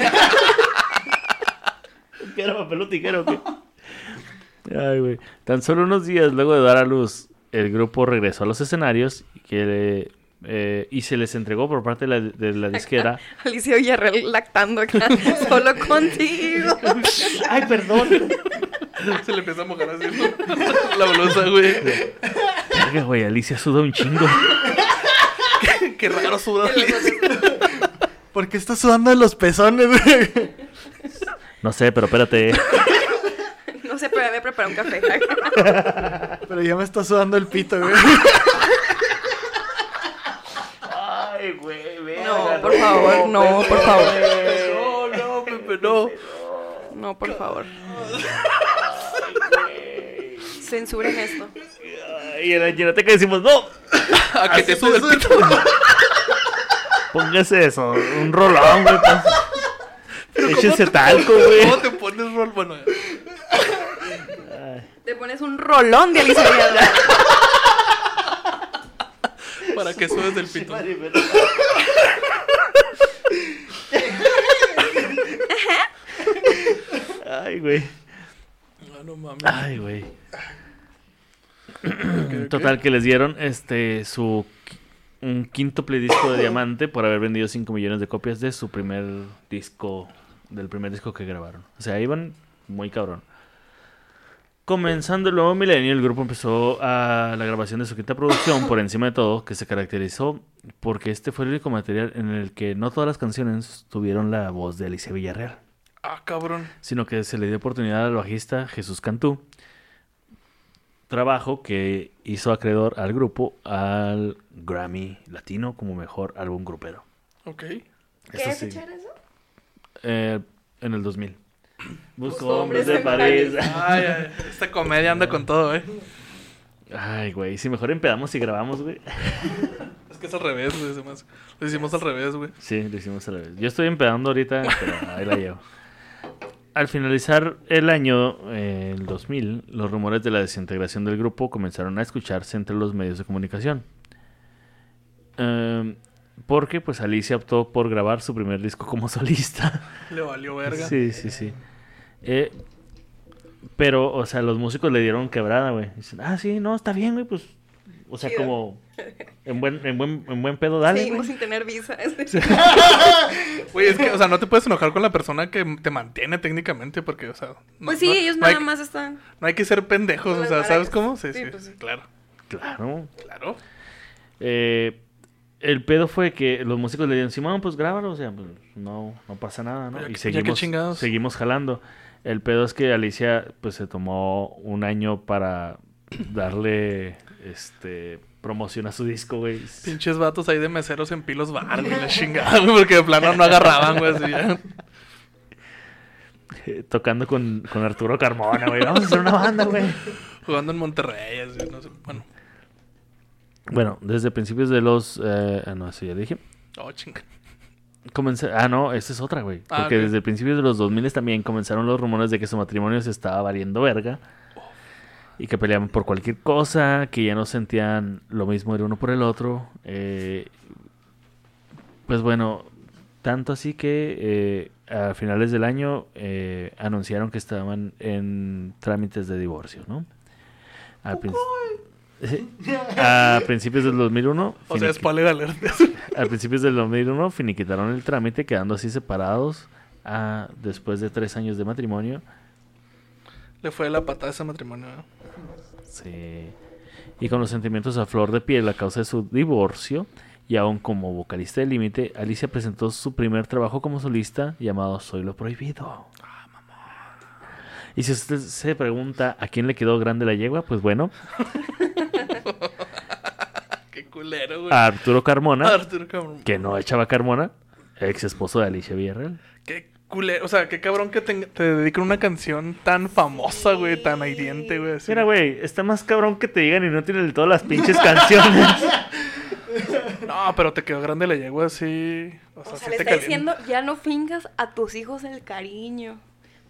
¿Piedra, papel o tijera o qué? Ay, güey. Tan solo unos días luego de dar a luz, el grupo regresó a los escenarios y, que, eh, y se les entregó por parte de la, de la disquera. Alicia Villarreal lactando acá, solo contigo. Ay, perdón. Se le empieza a mojar así la blusa, güey. Verga, güey, Alicia suda un chingo. Qué raro suda. ¿Por qué estás sudando de los pezones, güey? No sé, pero espérate. No sé, pero me preparé un café. Pero ya me está sudando el pito, güey. Ay, güey, No, por favor, no, por favor. No, no, Pepe, no. No, por favor. Censuren esto. Y en la que decimos, no, A que te sube el pito. póngase eso, un rolón, güey. Échese talco, güey. ¿Cómo te pones rol? Bueno, Te pones un rolón de Alicia para que subes del pito. Ay, güey. No, no mames. Ay, güey. Total, que les dieron este su un quíntuple disco de diamante por haber vendido 5 millones de copias de su primer disco, del primer disco que grabaron. O sea, iban muy cabrón. Comenzando el nuevo milenio, el grupo empezó a la grabación de su quinta producción, por encima de todo, que se caracterizó porque este fue el único material en el que no todas las canciones tuvieron la voz de Alicia Villarreal Ah, cabrón. sino que se le dio oportunidad al bajista Jesús Cantú. Trabajo que hizo acreedor al grupo al Grammy Latino como mejor álbum grupero. Ok. ¿Qué sí, fecha era eso? Eh, en el 2000. Busco hombres hombres de París. Ay, ay, esta comedia anda con todo, eh. Ay, güey, si mejor empedamos y grabamos, güey. Es que es al revés, güey. Lo hicimos al revés, güey. Sí, lo hicimos a la vez. Yo estoy empedando ahorita, pero ahí la llevo. Al finalizar el año, eh, el 2000, los rumores de la desintegración del grupo comenzaron a escucharse entre los medios de comunicación. Em, porque pues Alicia optó por grabar su primer disco como solista. Le valió verga. Sí, sí, sí. Eh, pero, o sea, los músicos le dieron quebrada, güey. Dicen, ah, sí, no, está bien, güey, pues... O sea, Chido. como... En buen, en buen, en buen pedo, dale, Seguimos güey. sin tener visa. Güey, es que, o sea, no te puedes enojar con la persona que te mantiene técnicamente, porque, o sea. no- Pues sí, no- ellos no hay- nada más están. No hay que ser pendejos, o sea, ¿sabes cómo? Sí, Sí, sí, pues sí. claro, Claro. claro. Eh, el pedo fue que los músicos le dieron, Simón, pues grábalo, o sea, pues no, no pasa nada, ¿no? Ya Y seguimos, seguimos jalando. El pedo es que Alicia, pues se tomó un año para darle, este, promoción a su disco, güey. Pinches vatos ahí de meseros en pilos bar, güey, la chingada, güey, porque de plano no agarraban, güey, así ya. Eh, Tocando con, con Arturo Carmona, güey. Vamos a hacer una banda, güey. Jugando en Monterrey, así, no sé. Bueno, Bueno, desde principios de los... eh, ah, no, eso ya dije. oh, chinga. Comencé- ah, no, esta es otra, güey. Ah, Porque desde principios de los 2000 también comenzaron los rumores de que su matrimonio se estaba valiendo verga. Y que peleaban por cualquier cosa, que ya no sentían lo mismo el uno por el otro. eh, pues bueno, tanto así que eh, a finales del año eh, anunciaron que estaban en trámites de divorcio, ¿no? Al a principios del 2001. O sea, finiqui- spoiler alert. a principios del 2001 finiquitaron el trámite, quedando así separados ah, después de tres años de matrimonio. Le fue la patada a ese matrimonio, ¿no? Sí. Y con los sentimientos a flor de piel a causa de su divorcio, y aún como vocalista de Límite, Alicia presentó su primer trabajo como solista llamado Soy lo Prohibido. Y si usted se pregunta a quién le quedó grande la yegua, pues bueno, Qué culero, güey. a Arturo Carmona, Arturo, cabrón. que no echaba Carmona, ex esposo de Alicia Villarreal. Qué culero. O sea, qué cabrón que te, te dedican una canción tan famosa, güey, tan hiriente, güey. así. Mira, güey, está más cabrón que te digan y no tienen del todo las pinches canciones. No, pero te quedó grande la yegua así. O sea, O sea, sí le está diciendo, ya no fingas a tus hijos el cariño.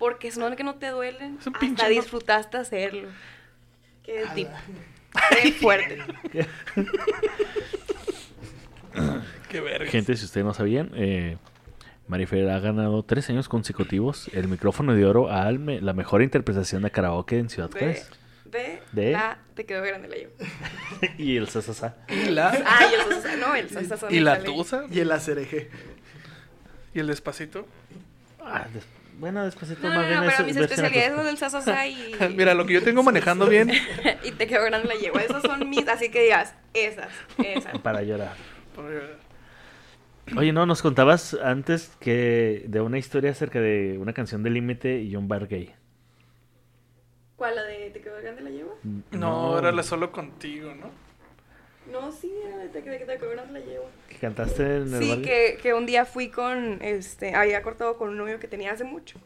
Porque si no que no te duelen, Es un pinche hasta disfrutaste hacerlo. Qué tipo. Qué fuerte. Qué verga. Gente, si ustedes no sabían, eh, Marifer ha ganado tres años consecutivos el micrófono de oro a me- la mejor interpretación de karaoke en Ciudad Juárez. de, De- la... Te quedó grande la llevo. y el sasasa. Y la, Ah, y el sasa- No, el sasa y la tusa. Y el acereje. Y el despacito. Ah, des- bueno, después de No, todo no, más bien no, pero mis especialidades son el sasasa y... Mira, lo que yo tengo manejando bien. y te quedó grande la llevo. Esas son mis... Así que digas, esas, esas. Para llorar. Oye, no, nos contabas antes que de una historia acerca de una canción de Límite y un bar gay. ¿Cuál, la de te quedó grande la llevo? No, era la solo contigo, ¿no? No, sí, era de te, de te quedó grande la llevo. Cantaste en el Sí, que, que un día fui con, este, había cortado con un novio que tenía hace mucho,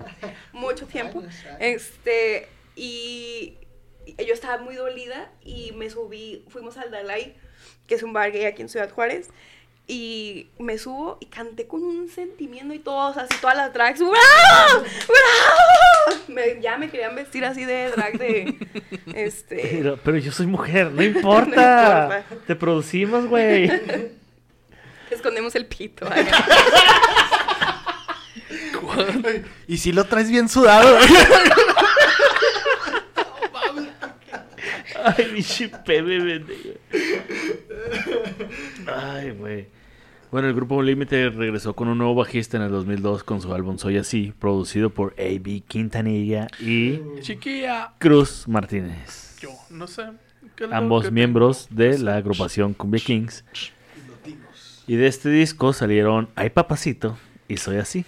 mucho tiempo, este, y, y yo estaba muy dolida y me subí, fuimos al Dalai, que es un bar gay aquí en Ciudad Juárez, y me subo y canté con un sentimiento y todos, así todas las drags, ¡Bravo! ¡Bravo! Me- ya me querían vestir así de drag de, este... Pero, pero yo soy mujer, no importa. No importa. Te producimos, güey. Escondemos el pito. Y si lo traes bien sudado. Ay, mi chipé, bebé. Ay, güey. Bueno, el grupo Límite regresó con un nuevo bajista en el 2002 con su álbum Soy Así, producido por A.B. Quintanilla y Chiquilla. Cruz Martínez. Yo, no sé. ¿Qué es lo Ambos miembros tengo? de la agrupación Cumbia Kings. Y de este disco salieron Ay Papacito y Soy Así.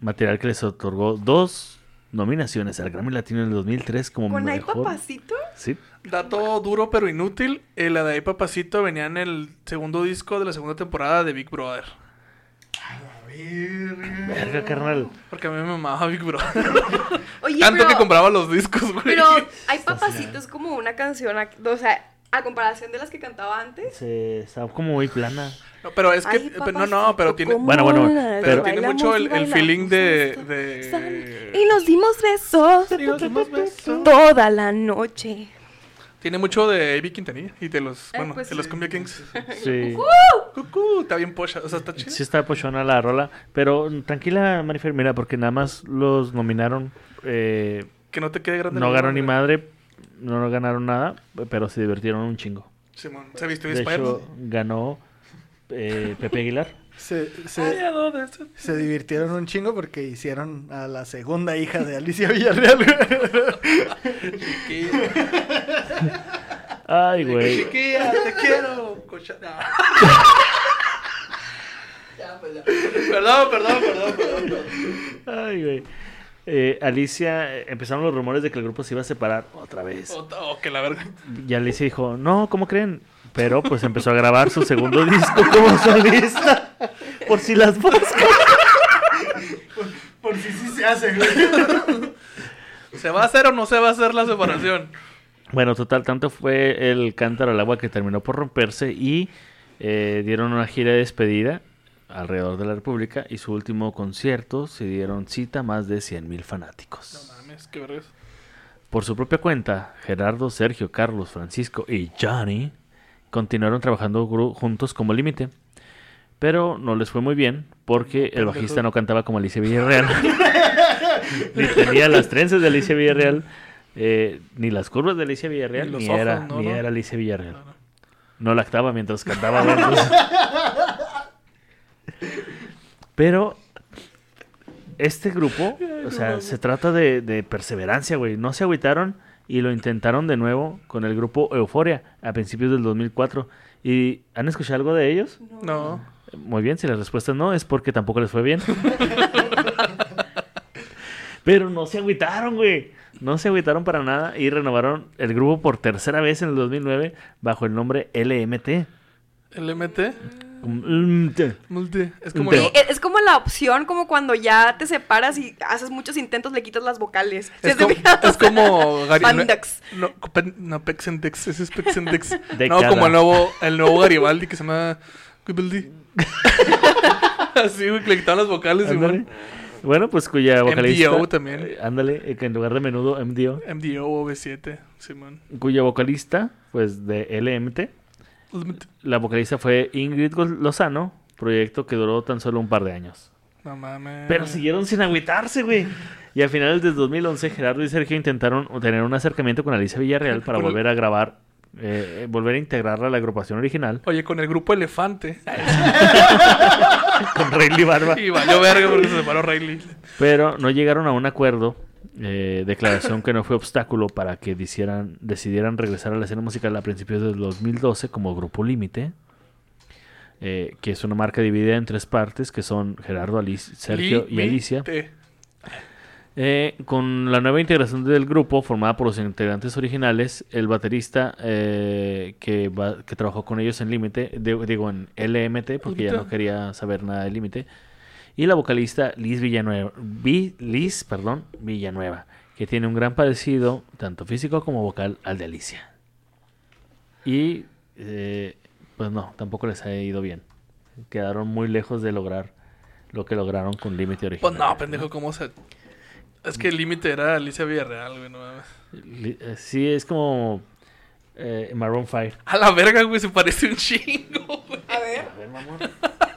Material que les otorgó dos nominaciones al Grammy Latino en el 2003 como ¿Con mejor. papacito? Sí. Dato duro pero inútil. eh, la de ahí Papacito venía en el segundo disco de la segunda temporada de Big Brother. Verga, carnal. Porque a mí me mamaba Big Brother. Oye, Tanto pero, que compraba los discos, güey. pero hay papacito es como una canción, o sea, a comparación de las que cantaba antes. Se está como muy plana. No, pero es que. Ay, no, no, pero tiene. ¿cómo Bueno, bueno, pero pero- tiene mucho el, feeling de. Y nos dimos besos Y nos dimos besos. toda la noche. Tiene mucho de A.B. Quintanilla y de los. Eh, bueno, pues de los. Cumbia Kings. Sí. Cucú, está bien pocha. O sea, está chido. Sí está pochona la rola. Pero tranquila, Marifer, mira, porque nada más los nominaron. eh, Que no te quede grande. no ganó ni madre. No ganaron nada. Pero se divirtieron un chingo. Simón, se vistió de De hecho, ganó eh, Pepe Aguilar. Se, divirtieron un chingo porque hicieron a la segunda hija de Alicia Villarreal. Chiquilla, Ay, güey. chiquilla, te quiero. Cocha- no. Ya, pues ya. Perdón, perdón, perdón, perdón. perdón. Ay, güey. Eh, Alicia, eh, empezaron los rumores de que el grupo se iba a separar otra vez. O, o que la verga. Y Alicia dijo, no, ¿cómo creen? Pero pues empezó a grabar su segundo disco como solista. Por si las moscas. Por si sí se hace, güey. ¿Se va a hacer o no se va a hacer la separación? Bueno, total, tanto fue el cántaro al agua que terminó por romperse y eh, dieron una gira de despedida alrededor de la República y su último concierto se dieron cita a más de 100.000 fanáticos. No mames, qué vergas. Por su propia cuenta, Gerardo, Sergio, Carlos, Francisco y Johnny continuaron trabajando juntos como límite. Pero no les fue muy bien porque el bajista no cantaba como Alicia Villarreal. ni tenía las trenzas de Alicia Villarreal, eh, ni las curvas de Alicia Villarreal, Ni los ni, ojos, era, ¿no? ni ¿no? era Alicia Villarreal. No, no. Lactaba mientras cantaba. Pero este grupo, o sea, se trata de, de perseverancia, güey. No se agüitaron y lo intentaron de nuevo con el grupo Euforia a principios del 2004. ¿Y han escuchado algo de ellos? No. Muy bien, si la respuesta es no, es porque tampoco les fue bien. Pero no se agüitaron, güey. No se agüitaron para nada y renovaron el grupo por tercera vez en el 2009 bajo el nombre LMT. LMT. Multi. Es como. Sí, es, como la opción, como cuando ya te separas y haces muchos intentos, le quitas las vocales. ¿Sí Es has como, fijado? es como Gari- Pandax. No, no, Pexendex, ese es Pexendex. De no, cada. como el nuevo, el nuevo Garibaldi que se llama Garibaldi. Así, güey, que le quitaban las vocales y Ándale. bueno. Bueno, pues cuya vocalista... MDO también. eh, Ándale, eh, que en lugar de menudo, MDO. MDO o V7, Simón. Cuya vocalista, pues de LMT. La vocalista fue Ingrid Lozano, proyecto que duró tan solo un par de años. No mames. Pero siguieron sin agüitarse, güey. Y a finales de 2011, Gerardo y Sergio intentaron tener un acercamiento con Alicia Villarreal para volver a grabar, eh, volver a integrarla a la agrupación original Oye, con el grupo Elefante. con Rayleigh Barba. Y valió verga porque se separó Rayleigh. Pero no llegaron a un acuerdo, eh, declaración que no fue obstáculo para que decidieran, decidieran regresar a la escena musical a principios del 2012 como Grupo Límite, eh, que es una marca dividida en tres partes, que son Gerardo, Alicia, Sergio y Alicia. Eh, con la nueva integración del grupo, formada por los integrantes originales, el baterista eh, que, va- que trabajó con ellos en Límite, digo en LMT, porque ya no quería saber nada de Límite, y la vocalista Liz Villanueva, Vi- Liz, perdón, Villanueva, que tiene un gran parecido, tanto físico como vocal, al de Alicia. Y, eh, pues no, tampoco les ha ido bien. Quedaron muy lejos de lograr lo que lograron con Límite original. Pues no, pendejo, ¿cómo se...? Es que el límite era Alicia Villarreal, güey, no mames. Eh, Sí, es como eh, Maroon 5. A la verga, güey, se parece un chingo, güey. A ver. A ver, ver.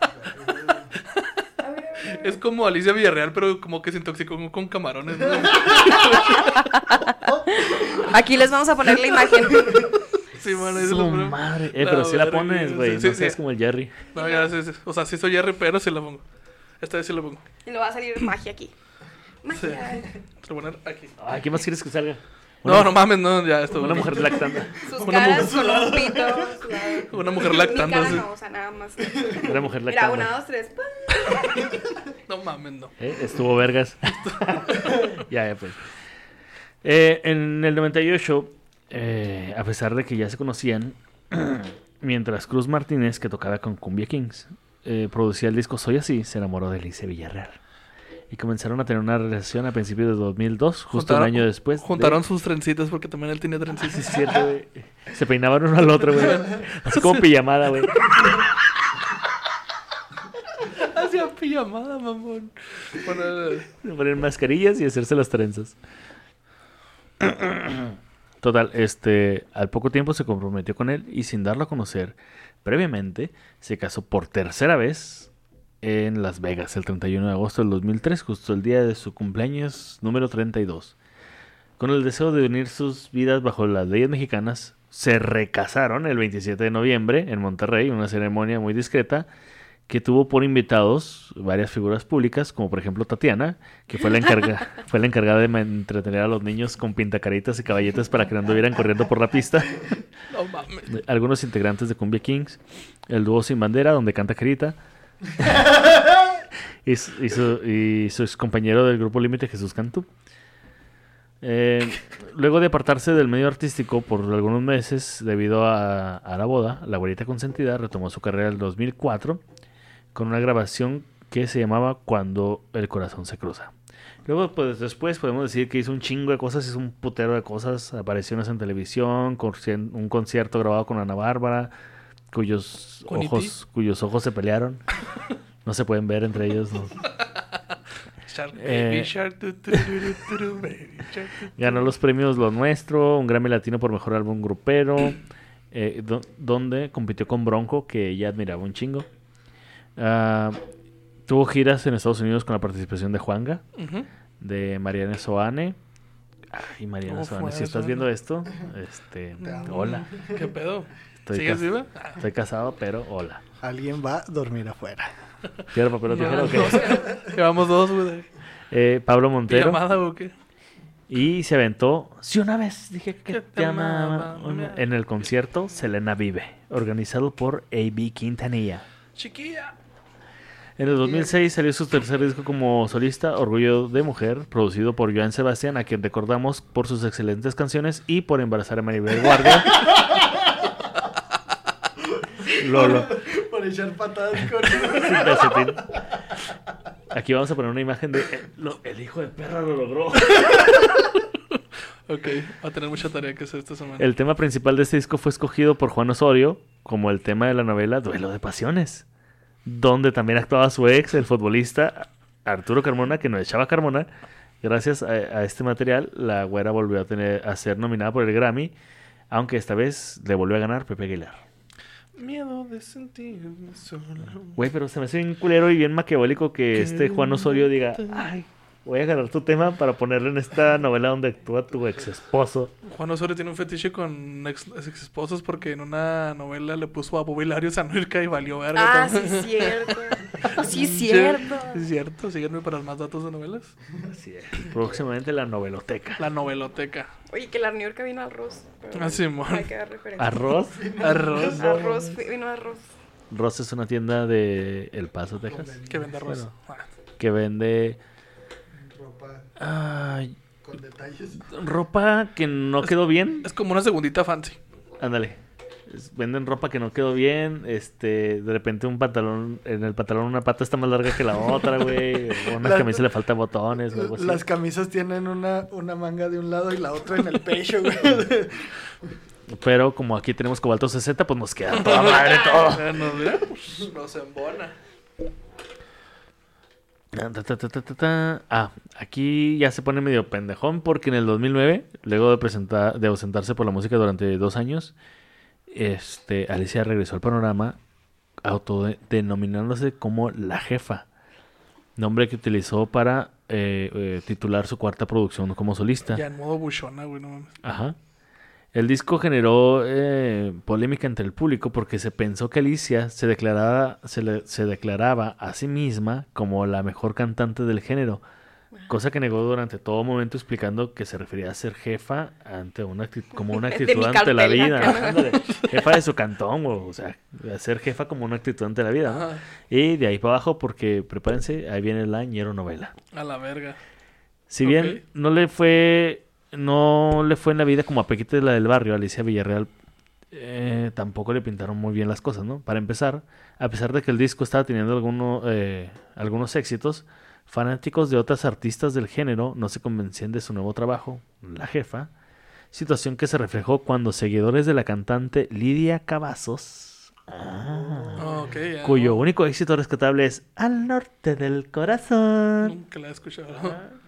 Es como Alicia Villarreal, pero como que se intoxicó con, con camarones. ¿no? Aquí les vamos a poner la imagen. Sí, man, es Su lo madre. Eh, pero si la pones, güey. sí, no seas como el Jerry. No, ya, sí, sí. O sea, sí soy Jerry, pero sí la pongo. Esta vez sí la pongo. Y le va a salir magia aquí. Magia. Te voy a poner aquí. Ay, ¿qué más quieres que salga? No, no mames, no, ya esto. Una mujer lactando. Sus Una caras con un pito. Una mujer Mi cara no, o sea, nada más. Una mujer Mira, lactando. una, dos, tres. No mames, no. Eh, Estuvo vergas. ya, ya, pues. Eh, en el 98, eh, a pesar de que ya se conocían, mientras Cruz Martínez, que tocaba con Cumbia Kings, eh, producía el disco Soy Así, se enamoró de Alicia Villarreal. Y comenzaron a tener una relación a principios de 2002, justo un año después. de- Juntaron sus trencitas porque también él tenía Sí, trencitas. es cierto, güey. Se peinaban uno al otro, güey. Así como pijamada, güey. Hacía pijamada, mamón. Poner mascarillas y hacerse las trenzas. Total, este, al poco tiempo se comprometió con él y sin darlo a conocer previamente, se casó por tercera vez en Las Vegas el 31 de agosto del 2003, justo el día de su cumpleaños número 32. Con el deseo de unir sus vidas bajo las leyes mexicanas, se recasaron el 27 de noviembre en Monterrey, una ceremonia muy discreta que tuvo por invitados varias figuras públicas, como por ejemplo Tatiana, que fue la, encarga- fue la encargada de entretener a los niños con pintacaritas y caballetas para que no anduvieran corriendo por la pista. no mames. Algunos integrantes de Cumbia Kings, el dúo Sin Bandera, donde canta Carita, y, su, ex compañero del grupo Límite, Jesús Cantú. Eh, luego de apartarse del medio artístico por algunos meses debido a, la boda, la abuelita consentida retomó su carrera en el 2004 con una grabación que se llamaba Cuando el corazón se cruza. Luego, pues después podemos decir que hizo un chingo de cosas, hizo un putero de cosas, apariciones en televisión, un concierto grabado con Ana Bárbara, cuyos ¿Con E ojos, cuyos ojos se pelearon. No se pueden ver entre ellos. ¿no? Eh. Ganó los premios Lo Nuestro, un Grammy Latino por Mejor Álbum Grupero, eh, do- donde compitió con Bronco, que ella admiraba un chingo. Ah, tuvo giras en Estados Unidos con la participación de Juanga, de Mariana Soane. Ay, Mariana ¿Cómo Soane, si estás viendo esto, este, hola. ¿Qué pedo? Estoy, ¿Sigues cas- viva? estoy casado, pero hola. Alguien va a dormir afuera. ¿Piedra, papel o tijera o qué? Llevamos dos, güey. Eh, Pablo Montero. ¿Pijamada o qué? Y se aventó, sí, una vez dije que te amaba, en el concierto Selena Vive, organizado por A.B. Quintanilla. Chiquilla. En el 2006 salió su tercer disco como solista, Orgullo de Mujer, producido por Joan Sebastián, a quien recordamos por sus excelentes canciones y por embarazar a Maribel Guardia. Lolo, Por echar patadas con... calcetín. Aquí vamos a poner una imagen de... eh, lo- el hijo de perra lo logró. Ok, va a tener mucha tarea que hacer esta semana. El tema principal de este disco fue escogido por Juan Osorio como el tema de la novela Duelo de Pasiones, donde también actuaba su ex, el futbolista Arturo Carmona, que no es Chava Carmona. Gracias a, a este material, la güera volvió a, tener, a ser nominada por el Grammy, aunque esta vez le volvió a ganar Pepe Aguilar. Miedo de sentirme solo. Güey, pero se me hace bien culero y bien maquiavélico que este Juan Osorio diga, ay, voy a agarrar tu tema para ponerlo en esta novela donde actúa tu ex esposo. Juan Osorio tiene un fetiche con ex, ex esposos porque en una novela le puso a Bobilario Sanurca y valió verga. Ah, sí, también. cierto. Sí, cierto. Es cierto, síganme para más datos de novelas. Así es. Próximamente la noveloteca. La noveloteca. Oye, que la New York vino arroz. Ah, Simón. Hay que dar referencia. Arroz. Arroz. Arroz, vino arroz. Ross es una tienda de El Paso, Texas, Que vende arroz. Bueno. Que vende ay, con detalles. ropa que no quedó bien. Es como una segundita fancy. Ándale. Venden ropa que no quedó bien. Este, de repente un pantalón, en el pantalón una pata está más larga que la otra, güey. O una La- camisa le faltan botones o algo así. Las camisas tienen una, una manga de un lado y la otra en el pecho, güey. Pero como aquí tenemos cobalto 60, pues nos queda toda madre todo. Ah, pues, Nos embona. Ah, aquí ya se pone medio pendejón porque en el 2009, luego de presentar, de ausentarse por la música durante dos años, este, Alicia regresó al panorama autodenominándose como la jefa, nombre que utilizó para eh, eh, titular su cuarta producción como solista. Ya en modo buchona, güey, no mames. Ajá. El disco generó eh, polémica entre el público porque se pensó que Alicia se declaraba, se, le- se declaraba a sí misma como la mejor cantante del género, cosa que negó durante todo momento explicando que se refería a ser jefa ante una como una actitud ante la vida. jefa de su cantón, o, o sea, a ser jefa como una actitud ante la vida. Y de ahí para abajo porque prepárense, ahí viene la ñero novela. A la verga. Si bien no le fue no le fue en la vida como a Pequita de la del barrio, Alicia Villarreal, eh, tampoco le pintaron muy bien las cosas, ¿no? Para empezar, a pesar de que el disco estaba teniendo alguno, eh, algunos éxitos, fanáticos de otras artistas del género no se convencían de su nuevo trabajo, La Jefa, situación que se reflejó cuando seguidores de la cantante Lidia Cavazos, Ah, cuyo único éxito rescatable es Al norte del corazón, Nunca la he escuchado.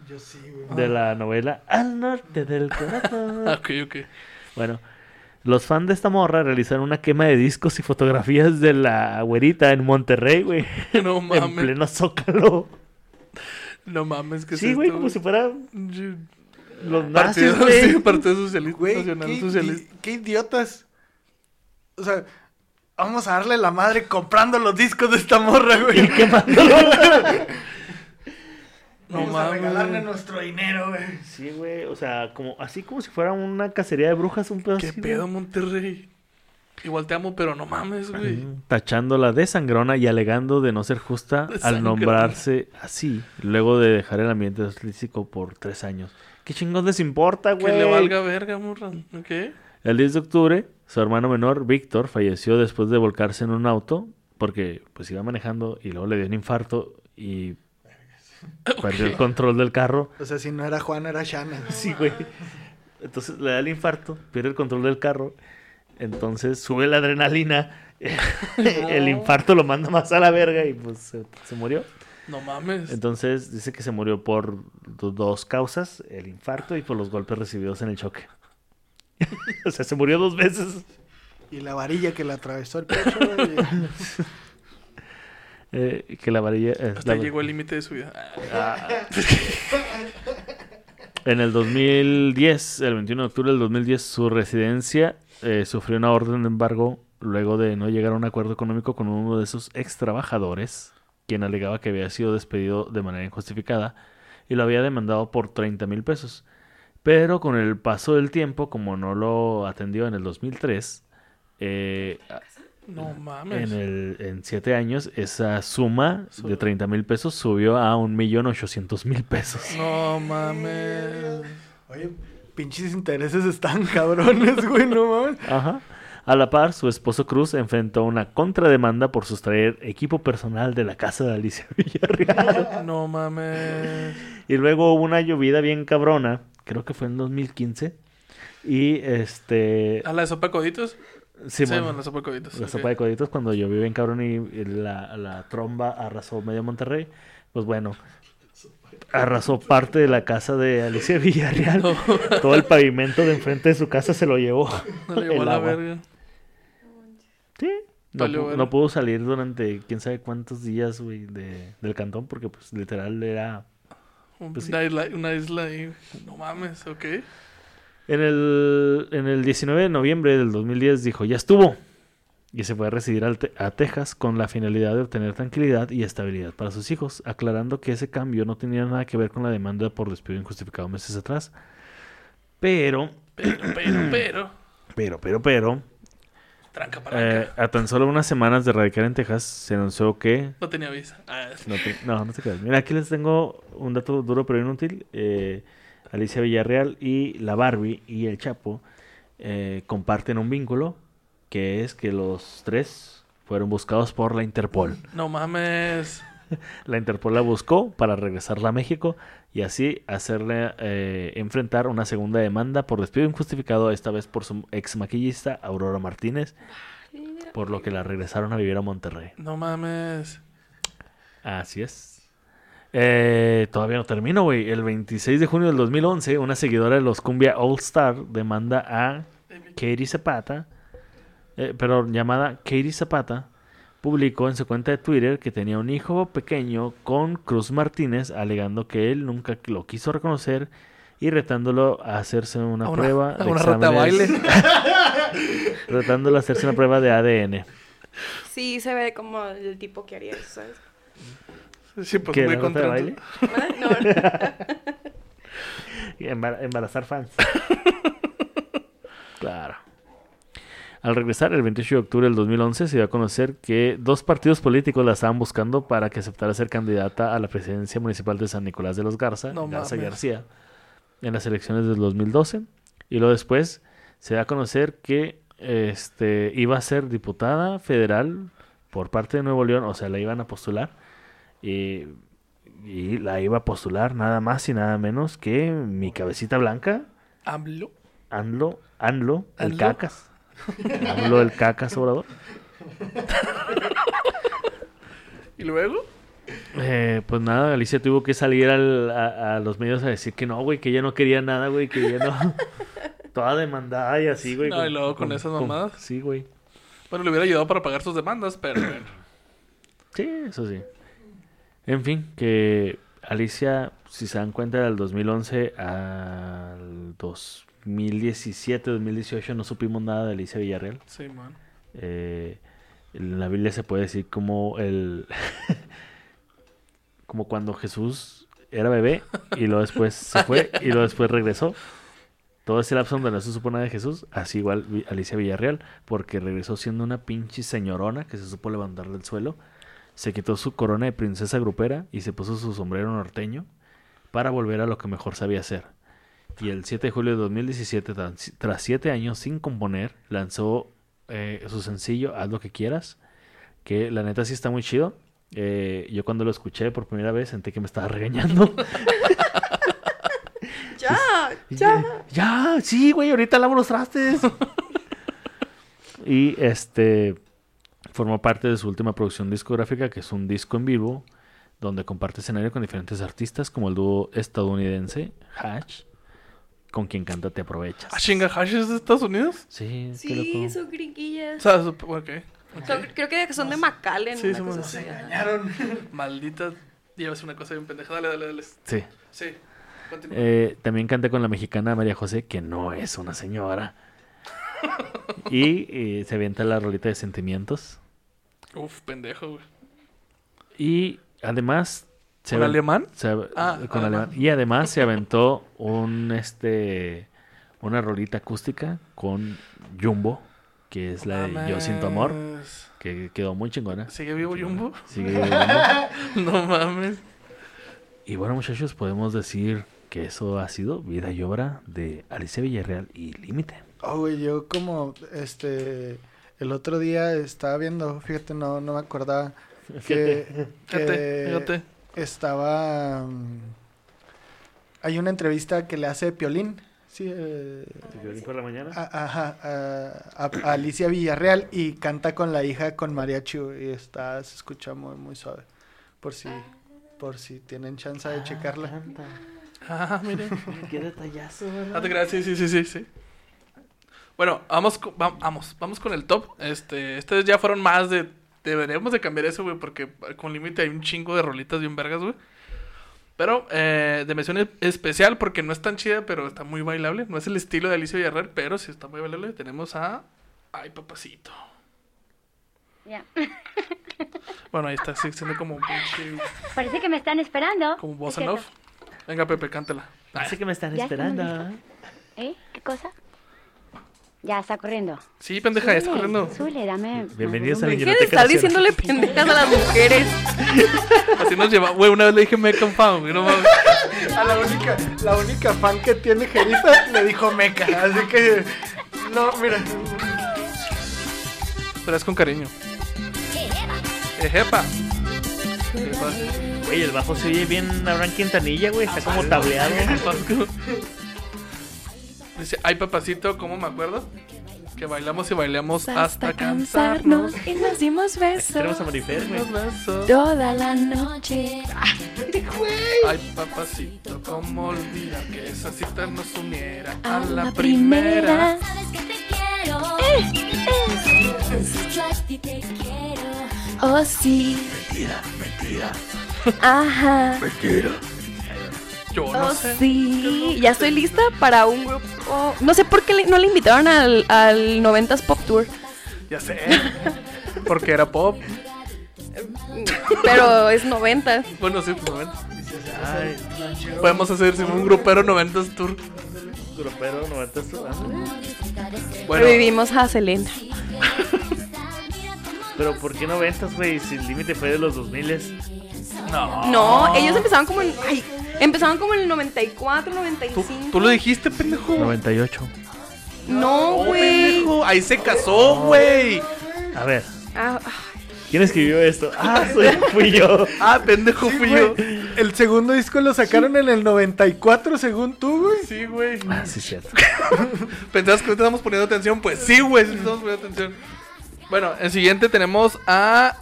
Yo sí, güey. de la novela Al norte del corazón. Ah, ok, ok. Bueno, los fans de esta morra realizaron una quema de discos y fotografías de la güerita en Monterrey, güey. No En mames. pleno zócalo. No mames, que Sí, güey, como si fuera los nazis, Partido, güey. sí, Partido Socialista Güey, Nacional qué, Socialista. qué idiotas. O sea, vamos a darle la madre comprando los discos de esta morra, güey. No Vamos a mames. regalarle nuestro dinero, güey. Sí, güey, o sea, como, así como si fuera una cacería de brujas, un pedo ¿Qué así, pedo, güey. Monterrey? Igual te amo, pero no mames, güey. Tachándola de sangrona y alegando de no ser justa De al sangrona. nombrarse así, luego de dejar el ambiente artístico por tres años. ¿Qué chingos les importa, Que güey? le valga verga, morra. ¿Ok? El 10 de octubre, su hermano menor, Víctor, falleció después de volcarse en un auto porque pues iba manejando y luego le dio un infarto y perdió el control del carro. O sea, si no era Juan, era Shanna. Sí, güey. Entonces le da el infarto, pierde el control del carro. Entonces sube la adrenalina. el infarto lo manda más a la verga y pues se, se murió. No mames. Entonces dice que se murió por do- dos causas, el infarto y por los golpes recibidos en el choque. o sea, se murió dos veces. Y la varilla que le atravesó el pecho, güey. Eh, que la varilla... eh, Hasta la- llegó el límite de su vida. En el 2010, el 21 de octubre del 2010, su residencia eh, sufrió una orden de embargo luego de no llegar a un acuerdo económico con uno de sus ex trabajadores, quien alegaba que había sido despedido de manera injustificada y lo había demandado por 30 mil pesos. Pero con el paso del tiempo, como no lo atendió en el 2003, eh, No mames. en, el, en siete años, esa suma de 30 mil pesos subió a 1.800.000 pesos. No mames. Oye, pinches intereses están cabrones, güey, no mames. Ajá. A la par, su esposo Cruz enfrentó una contrademanda por sustraer equipo personal de la casa de Alicia Villarreal. No mames. y luego hubo una llovida bien cabrona, creo que fue en 2015. Y este. ¿A la de sopa de coditos? Sí, Simón. bueno, la sopa de coditos. La ok. sopa de coditos cuando llovió bien cabrón y y la, la tromba arrasó medio Monterrey. Pues bueno, arrasó parte de la casa de Alicia Villarreal. No, Todo el pavimento de enfrente de su casa se lo llevó. no le llevó El la agua. verga. Sí. No, no pudo salir durante quién sabe cuántos días, güey, de, del cantón porque pues literal era... Pues sí. una, isla, una isla ahí. No mames, ok. En el, en el 19 de noviembre del 2010 dijo, ya estuvo. Y se fue a residir al Te- a Texas con la finalidad de obtener tranquilidad y estabilidad para sus hijos, aclarando que ese cambio no tenía nada que ver con la demanda por despido injustificado meses atrás. Pero, Pero, pero, pero. pero, pero, pero, Tranca eh, a tan solo unas semanas de radicar en Texas, se anunció que... No tenía visa. Ah, No, te- no, no te creas. Mira, aquí les tengo un dato duro pero inútil. Eh, Alicia Villarreal y la Barbie y el Chapo eh, comparten un vínculo que es que los tres fueron buscados por la Interpol. no mames. La Interpol la buscó para regresarla a México y así hacerle eh, enfrentar una segunda demanda por despido injustificado, esta vez por su ex maquillista Aurora Martínez, por lo que la regresaron a vivir a Monterrey. No mames. Así es. Eh, todavía no termino, güey. El 26 de junio del 2011, una seguidora de los Cumbia All Star demanda a Katie Zapata, eh, pero llamada Katie Zapata, publicó en su cuenta de Twitter que tenía un hijo pequeño con Cruz Martínez, alegando que él nunca lo quiso reconocer y retándolo a hacerse una, A una- prueba a de una rata baile. retándolo a hacerse una prueba de ADN. Sí, se ve como el tipo que haría eso, ¿sabes? Sí, pues ¿Qué, muy de baile? embar- embarazar fans. claro. Al regresar el 28 de octubre del 2011 se dio a conocer que dos partidos políticos la estaban buscando para que aceptara ser candidata a la presidencia municipal de San Nicolás de los Garza, No Garza mames. García, en las elecciones del 2012. Y luego después se da a conocer que este, iba a ser diputada federal por parte de Nuevo León, o sea, la iban a postular. Y, y la iba a postular nada más y nada menos que mi cabecita blanca, AMLO. Anlo, Anlo, el ¿Anlo? cacas. Anlo, el cacas, obrador. ¿Y luego? Eh, pues nada, Alicia tuvo que salir al- a, a los medios a decir que no, güey, que ella no quería nada, güey, que ella no. Toda demandada y así, güey. No, y luego con esas mamadas. Sí, güey. Bueno, le hubiera ayudado para pagar sus demandas, pero bueno. Sí, eso sí. En fin, que Alicia, si se dan cuenta, del 2011 al 2017, 2018 no supimos nada de Alicia Villarreal. Sí, man. Eh, en la Biblia se puede decir como el... como cuando Jesús era bebé y luego después se fue y luego después regresó. Todo ese lapso donde no se supo nada de Jesús, así igual Alicia Villarreal, porque regresó siendo una pinche señorona que se supo levantar del suelo, se quitó su corona de princesa grupera y se puso su sombrero norteño para volver a lo que mejor sabía hacer. Y el 7 de julio de 2017, tan- tras siete años sin componer, lanzó eh, su sencillo Haz lo que quieras, que la neta sí está muy chido. Eh, yo cuando lo escuché por primera vez sentí que me estaba regañando. ya, ya. Ya, sí, güey, ahorita lavo los trastes. y este formó parte de su última producción discográfica, que es un disco en vivo, donde comparte escenario con diferentes artistas, como el dúo estadounidense Hatch, con quien canta Te Aprovechas. ¿Ah, chinga, Hash es de Estados Unidos? Sí, Sí, son O gringuillas. sea, sup- ok. Son- creo que son de McAllen. Sí, somos- cosa así. engañaron. Maldita. Llevas una cosa bien pendeja. Dale, dale, dale. Sí. Sí. Continúa. Eh, también canté con la mexicana María José, que no es una señora. y eh, se avienta la rolita de sentimientos. Uf, pendejo, güey. Y además... se ¿Con alemán? se Ah, con alemán. alemán. Y además se aventó un este una rolita acústica con Jumbo, que es la de Yo Siento Amor, que quedó muy chingona. ¿Sigue vivo Jumbo? Sigue Jumbo. no mames. Y bueno, muchachos, podemos decir que eso ha sido vida y obra de Alicia Villarreal y Límite. Oh, güey, yo como, este, el otro día estaba viendo, fíjate, no, no me acordaba, que, Fíjate, que fíjate. estaba, mm, hay una entrevista que le hace Piolín Sí, eh, ¿De violín por la mañana? a- ajá, a, a- a Alicia Villarreal y canta con la hija con mariachi y está, se escucha muy, muy suave. Por si, por si tienen chance de checarla. Canta. Ah, miren. Qué detallazo, ¿verdad? te creas, sí, sí, sí, sí, sí. Bueno, vamos, vamos, vamos con el top. Este, estos ya fueron más de. Deberíamos de cambiar eso, güey, porque con límite hay un chingo de rolitas bien vergas, güey. Pero eh, de mención especial porque no es tan chida, pero está muy bailable. No es el estilo de Alicia Villarreal, pero sí está muy bailable. Tenemos a. Ay, papacito. Ya. Bueno, ahí está, sí, siendo como un pinche. Parece que me están esperando. Como ¿Es bossa cierto? nova. Venga, Pepe, cántala. Parece que me están ¿Ya estamos esperando. listos? ¿Eh? ¿Qué cosa? Ya está corriendo. Sí, pendeja, ya está corriendo. súbele, dame. Bienvenidos a la de estar diciéndole pendejas a las mujeres. Así nos lleva. Güey, una vez le dije Mecan Fan, güey, no mames. A la única, la única fan que tiene Jerita le dijo meca, así que no, mira, Pero es con cariño. Ejepa. Güey, el bajo se oye bien Abraham Quintanilla, güey. Está como tableado. Dice, ay papacito, ¿cómo me acuerdo? Que bailamos y bailamos hasta, cansarnos. y nos dimos Tenemos a besos Marifer, güey. Los besos. toda la noche. Ay papacito, ¿cómo olvidar que esa cita nos uniera a, A la, la primera? primera. Sabes que te quiero. Yo a ti te quiero. Oh, sí. Mentira, mentira. Ajá. Yo no Oh, sé. sí. Ya estoy lista para un grupo. No sé por qué no le invitaron al, al 90s Pop Tour. Ya sé. Porque era pop. Pero es 90. Bueno, sí, pues 90. Ay, Podemos hacer sí, un grupero 90s tour. grupero 90 Bueno, Revivimos a Selena. Pero ¿por qué 90, güey? Si el límite fue de los 2000 no. No, ellos empezaron como en. Ay, empezaron como en el 94, ¿Tú, 95. tú lo dijiste, pendejo. 98. No, Oh, güey. pendejo. Ahí se casó, güey. A ver, Ah, ¿quién escribió esto? Ah, soy, fui yo. Ah, pendejo fui yo. el segundo disco lo sacaron en el 94 según tú, güey. Sí, güey. Ah, sí, cierto. ¿Pensabas que no te estamos poniendo atención? Pues sí, güey, sí te estamos poniendo atención. Bueno, el siguiente tenemos a.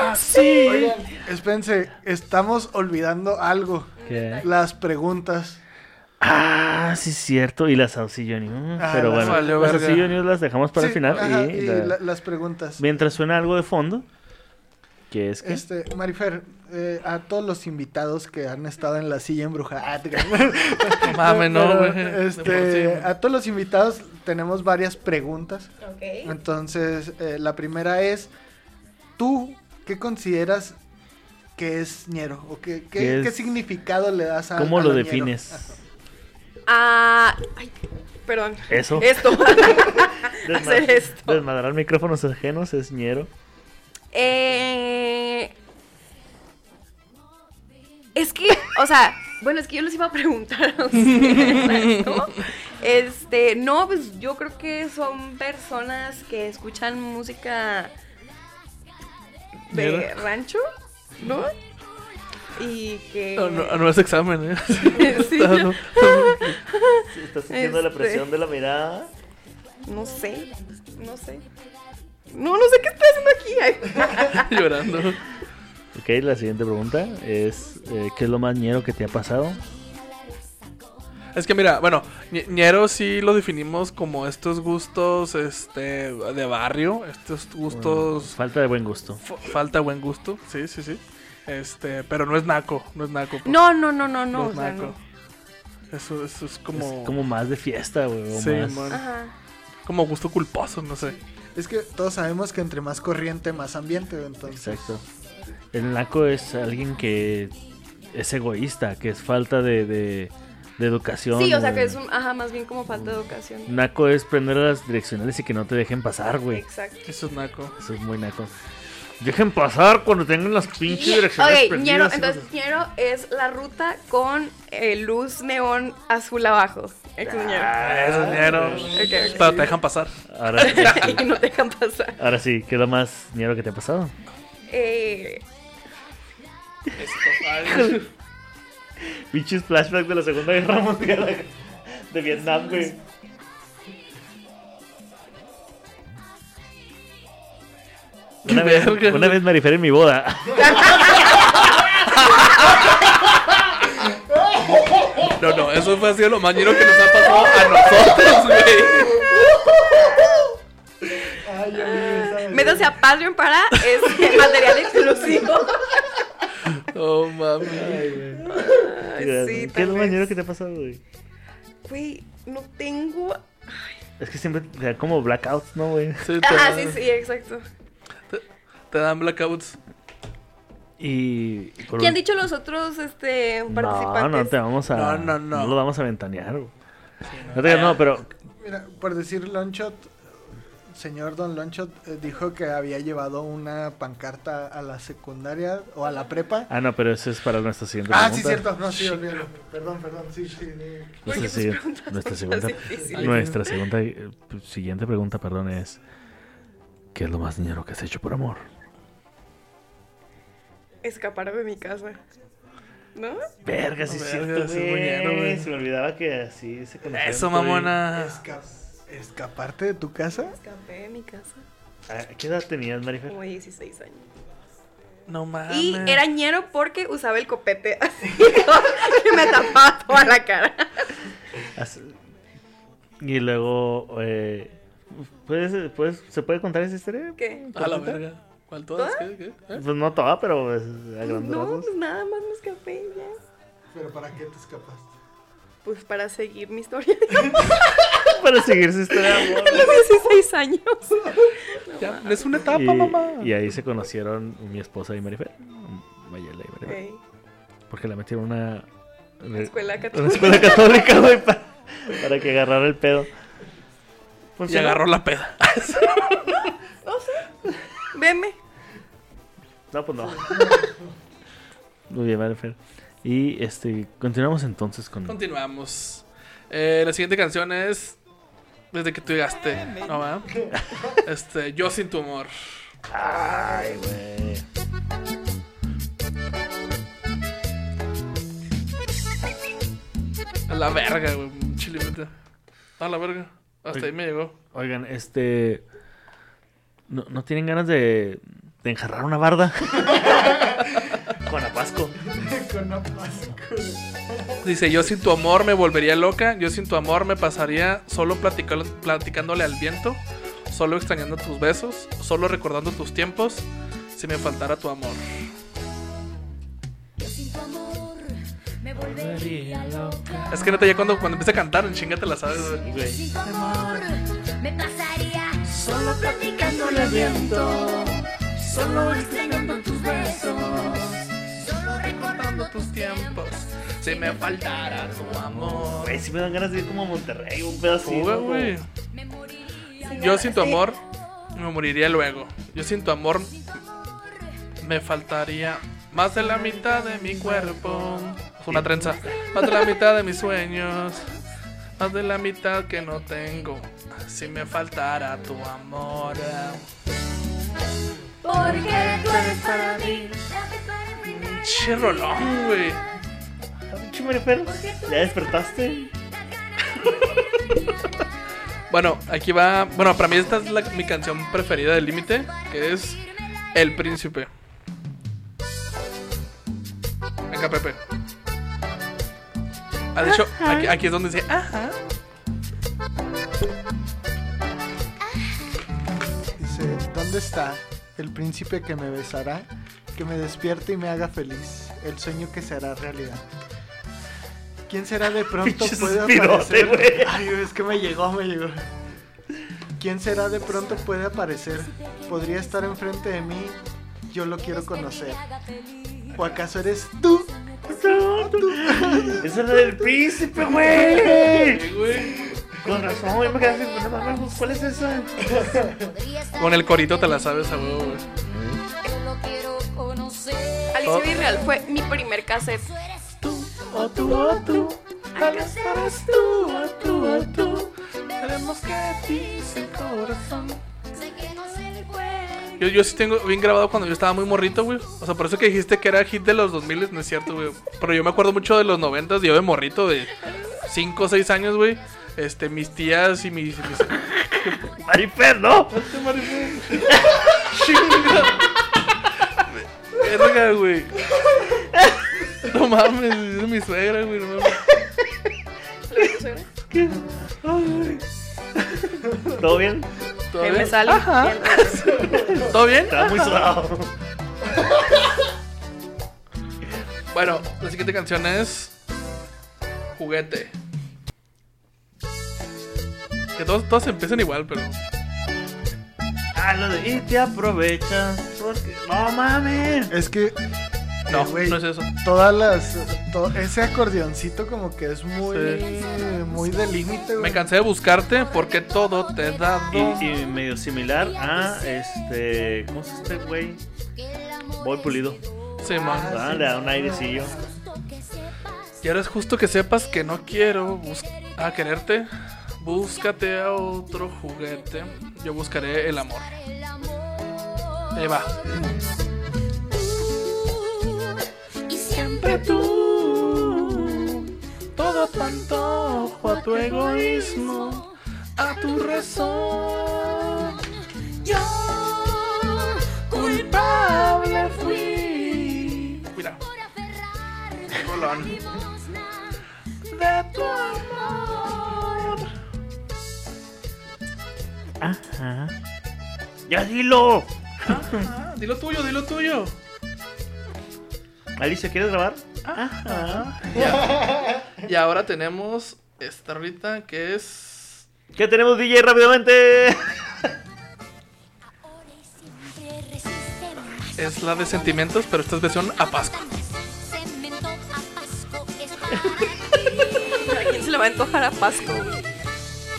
Ah, sí. Oigan, espérense, estamos olvidando algo. ¿Qué? Las preguntas. Ah, sí, cierto. Y las Saucillo News. Ah, Pero las bueno, valió las. Saucillo News las dejamos para el final. ajá, y y la- la- las preguntas. Mientras suena algo de fondo, que es que... Este, Marifer, eh, a todos los invitados que han estado en la silla embrujada. Ah, creas. No güey. Este, a todos los invitados tenemos varias preguntas. ok. Entonces, eh, la primera es, ¿tú qué consideras que es ñero? ¿O qué, qué, ¿Qué es? qué significado le das a ¿Cómo a lo defines? Ah, ay, perdón. Eso. Esto. Hacer esto. Desmadrar micrófonos ajenos es ñero. Eh, es que, o sea, bueno, es que yo les iba a preguntar a ustedes, ¿no? Este, no, pues yo creo que son personas que escuchan música de rancho, ¿no? Y que... No, no, no es examen, ¿eh? Sí. No, no. ¿Estás sintiendo la Este. presión de la mirada? No sé, no sé. No, no sé qué estoy haciendo aquí. Llorando. Ok, la siguiente pregunta es, eh, ¿qué es lo más ñero que te ha pasado? Es que mira, bueno, ñe- ñero sí lo definimos como estos gustos este de barrio, estos gustos Falta de buen gusto. fa- falta buen gusto, sí, sí, sí. Este, pero no es naco, no es naco. pues. No, no, no, no, no. No o es sea, naco. no. Eso, eso es como Es como más de fiesta, güey. Sí, más- man. Ajá. como gusto culposo, no sé. Es que todos sabemos que entre más corriente, más ambiente. Entonces, Exacto. El naco es alguien que es egoísta, que es falta de, de, de educación. Sí, o sea que es un, ajá, más bien como falta de educación. Naco es prender las direccionales y que no te dejen pasar, güey. Exacto. Eso es naco. Eso es muy naco. Dejen pasar cuando tengan las pinches direccionales Ok, ñero, entonces ñero es la ruta con eh, luz neón azul abajo. Eso es ñero. Ah, eso es ñero. Pero te dejan pasar. Ahora, y no te dejan pasar. ahora sí, ¿qué es lo más ñero que te ha pasado? Eh, Pinches flashbacks de la Segunda Guerra Mundial de Vietnam, güey. Una vez, una vez Marifer en mi boda. No, no, eso fue así lo más ñero que nos ha pasado a nosotros, güey. Ay. Métanse a Patreon para este material exclusivo. No mames. Ay, sí, ¿Qué es lo vez. que te ha pasado, güey? Güey, no tengo. Es que siempre te da como blackouts, ¿no, güey? Sí, te, Ah, sí, sí, exacto. te dan blackouts. Y... por ¿Qué han dicho los otros este, No, participantes? no te vamos a... No, no, no. No lo vamos a ventanear, güey. No, te no, pero... Mira, por decir Lonchot, señor Don Lonchot eh, dijo que había llevado una pancarta a la secundaria o a la prepa. Ah, no, pero eso es para nuestra siguiente Ah, sí, pregunta. cierto. No, sí, olvídalo. Perdón, perdón. Sí, sí. sí. Nuestra, preguntas nuestra segunda, nuestra segunda, eh, siguiente pregunta, perdón, es... ¿Qué es lo más dinero que has hecho por amor? Escapar de mi casa. ¿No? Verga, sí No, es verga, cierto, sí es güey. Se me olvidaba que así se conocían, Eso, mamona. ¿Escaparte de tu casa? Escapé de mi casa. Ah, ¿Qué edad tenías, Marifer? Como 16 años. No mames. Y era ñero porque usaba el copete así. que me tapaba toda la cara. Y luego, eh, ¿puedes, puedes, ¿se puede contar esa historia? ¿Qué? A la verga. ¿Cuál todas? ¿Qué? ¿Qué? ¿Eh? Pues no toda, pero pues, a grandes No, pues nada más me escapé ya. ¿Pero para qué te escapaste? Pues para seguir mi historia. Para seguir su historia de amor. A los 16 años. Ya, es una etapa, Y, mamá. y ahí se conocieron mi esposa y Marifer. Mayela y Marifer. Porque la metieron una, la escuela una católica. escuela católica, güey, para que agarrara el pedo. Y agarró la peda. Veme. No, pues no. Muy bien, Marifer. Y este, continuamos entonces con. Continuamos. Eh, la siguiente canción es Desde que tú llegaste, ¿no va? Este, Yo sin tu amor. Ay, güey. A la verga, güey. Chilimete. A la verga. Hasta ahí me llegó. Oigan, este. ¿No, no tienen ganas de, de enjarrar una barda? con Apasco. Con Apasco. Dice, yo sin tu amor me volvería loca, yo sin tu amor me pasaría solo platicando, platicándole al viento, solo extrañando tus besos, solo recordando tus tiempos, si me faltara tu amor. Yo sin tu amor me volvería loca. Es que neta, ya cuando, cuando empieza a cantar, en chinga te la sabes, güey. Yo sin tu amor me pasaría solo platicándole al viento, solo extrañando tus besos, tus tiempos, si me faltara tu amor. Güey, si me dan ganas de ir como a Monterrey, un pedazo. Fuga, güey. Yo sin tu amor me moriría luego. Yo sin tu amor me faltaría más de la mitad de mi cuerpo. Es una trenza. Más de la mitad de mis sueños. Más de la mitad que no tengo. Si me faltara tu amor. Porque tú eres para mí. Che rolón, güey. ¿Ya despertaste? Bueno, aquí va. Bueno, para mí esta es la- mi canción preferida del límite. Que es El Príncipe. Venga, Pepe. Ah, de hecho, aquí, aquí es donde dice, ajá. Dice, ¿dónde está el príncipe que me besará, que me despierte y me haga feliz? El sueño que será realidad. ¿Quién será de pronto puede aparecer? Ay, es que me llegó, me llegó. ¿Quién será de pronto puede aparecer? Podría estar enfrente de mí, yo lo quiero conocer. ¿O acaso eres tú? Esa es la del príncipe, güey. Con razón, güey, me quedé así, no mames, ¿cuál es esa? Con el corito te la sabes a huevo, güey. Yo. Alicia Villarreal fue mi primer cassette. O tú, o tú. ¿Acaso eres tú, o tú, o tú. Veremos qué dice el corazón. Sé que no se puede. Yo, yo sí tengo bien grabado cuando yo estaba muy morrito, güey. O sea, por eso que dijiste que era hit de los 2000, no es cierto, güey. Pero yo me acuerdo mucho de los 90, yo de morrito, de 5 o 6 años, güey. Este, mis tías y mis... mis... Marifer, ¿no? Chinga. Verga, güey. No mames, es mi suegra, güey. No mames. ¿Todo bien? ¿Todo bien? me sale Ajá. ¿Todo bien? Está muy sudado. Bueno, la siguiente canción es Juguete. Que todos, todos empiezan igual, pero. Ah, lo de y te aprovechas. Porque... No mames. Es que No, Eh, güey. no es eso. todas las. to- ese acordeoncito como que es muy. Muy de límite, güey. Me cansé de buscarte porque todo te he dado. Y, y medio similar a este. ¿Cómo es este güey? Voy pulido. Sí, man. Ah, le da un airecillo. Y ahora es justo que sepas que no quiero a quererte. Búscate a otro juguete. Yo buscaré el amor. Ahí va. Y siempre tú. Todo tanto a tu egoísmo, a tu razón. Yo. Culpable fui. Mira, de de tu amor. Ajá. ¡Ya dilo! Dilo tuyo, dilo tuyo. Alicia, ¿quieres grabar? Ya. Y ahora tenemos esta ahorita que es. ¿Qué tenemos, DJ, rápidamente? Es la de sentimientos, pero esta es versión a Pasco. ¿A quién se le va a antojar a Pasco?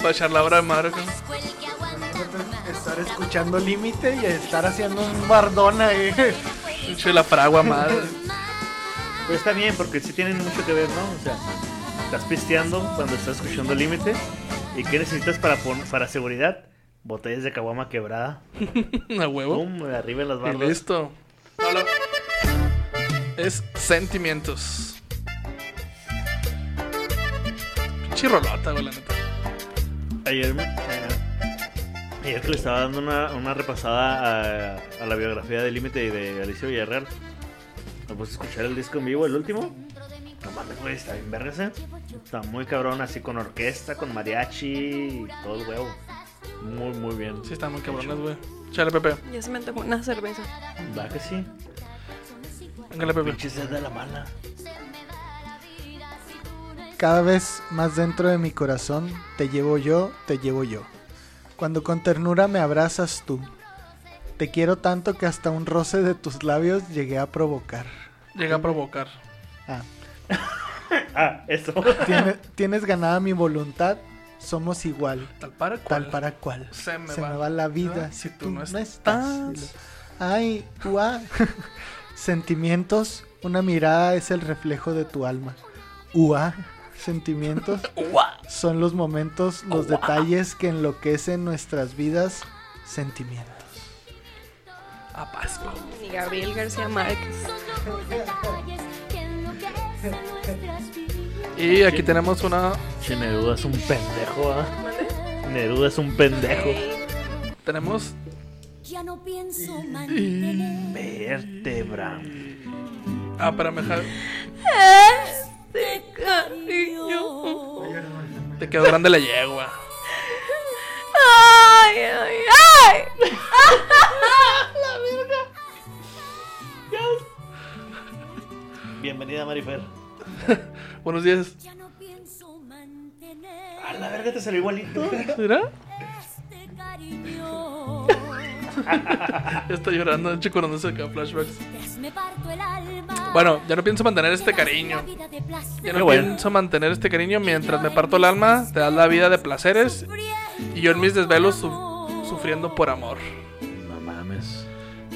Va a echar la obra de madre. ¿no? Estar escuchando límite y estar haciendo un bardón ahí. Pinche la fragua madre. Pues está bien, porque sí tienen mucho que ver, ¿no? O sea, estás pisteando cuando estás escuchando límite. ¿Y qué necesitas para, para seguridad? Botellas de caguama quebrada. A huevo. Pum, arriba en las Y barras. listo. No, lo- Es sentimientos. Pinche rolota, güey, la neta. Ayer, me- ayer que le estaba dando una, una repasada a, a la biografía de Límite y de Alicia Villarreal, me puse a escuchar el disco en vivo, el último. No mames, güey, está bien vergas. Está muy cabrón, así con orquesta, con mariachi y todo el huevo. Muy, muy bien. Sí, están muy cabrones, güey. Chale, Pepe. Ya se me antojó una cerveza. Va que sí. Véngale, Pepe. Pinche sed de la mala. Cada vez más dentro de mi corazón te llevo yo, te llevo yo. Cuando con ternura me abrazas tú. Te quiero tanto que hasta un roce de tus labios llegué a provocar. Llega a provocar. Ah, Ah, eso. tiene- tienes ganada mi voluntad, somos igual, Tal para cual. tal para cual. Se me Se va. me va la vida Ah, si tú no estás. estás. Ay, ua. Sentimientos, una mirada es el reflejo de tu alma. Ua. Sentimientos son los momentos, los detalles que enloquecen nuestras vidas. Sentimientos. A Pasco. Ni Gabriel García Márquez. Y aquí tenemos una. Che, Neruda es un pendejo, ¿ah? Neruda es un pendejo. Tenemos. Ya no pienso mantener Vértebra. Ah, espérame, ja- Este cariño. Te quedó grande la yegua. Ay, ay, ay. Bienvenida, Marifer. Buenos días. Ya no pienso mantener A la verga te salió igualito. ¿Mira? este cariño. Está llorando, chico, cuando se acá flashbacks. Tras me parto el alma. Bueno, ya no pienso mantener este cariño. Ya no bueno. pienso mantener este cariño mientras me parto el alma. Te das la vida de placeres. Y yo en mis desvelos su- sufriendo por amor. No mames.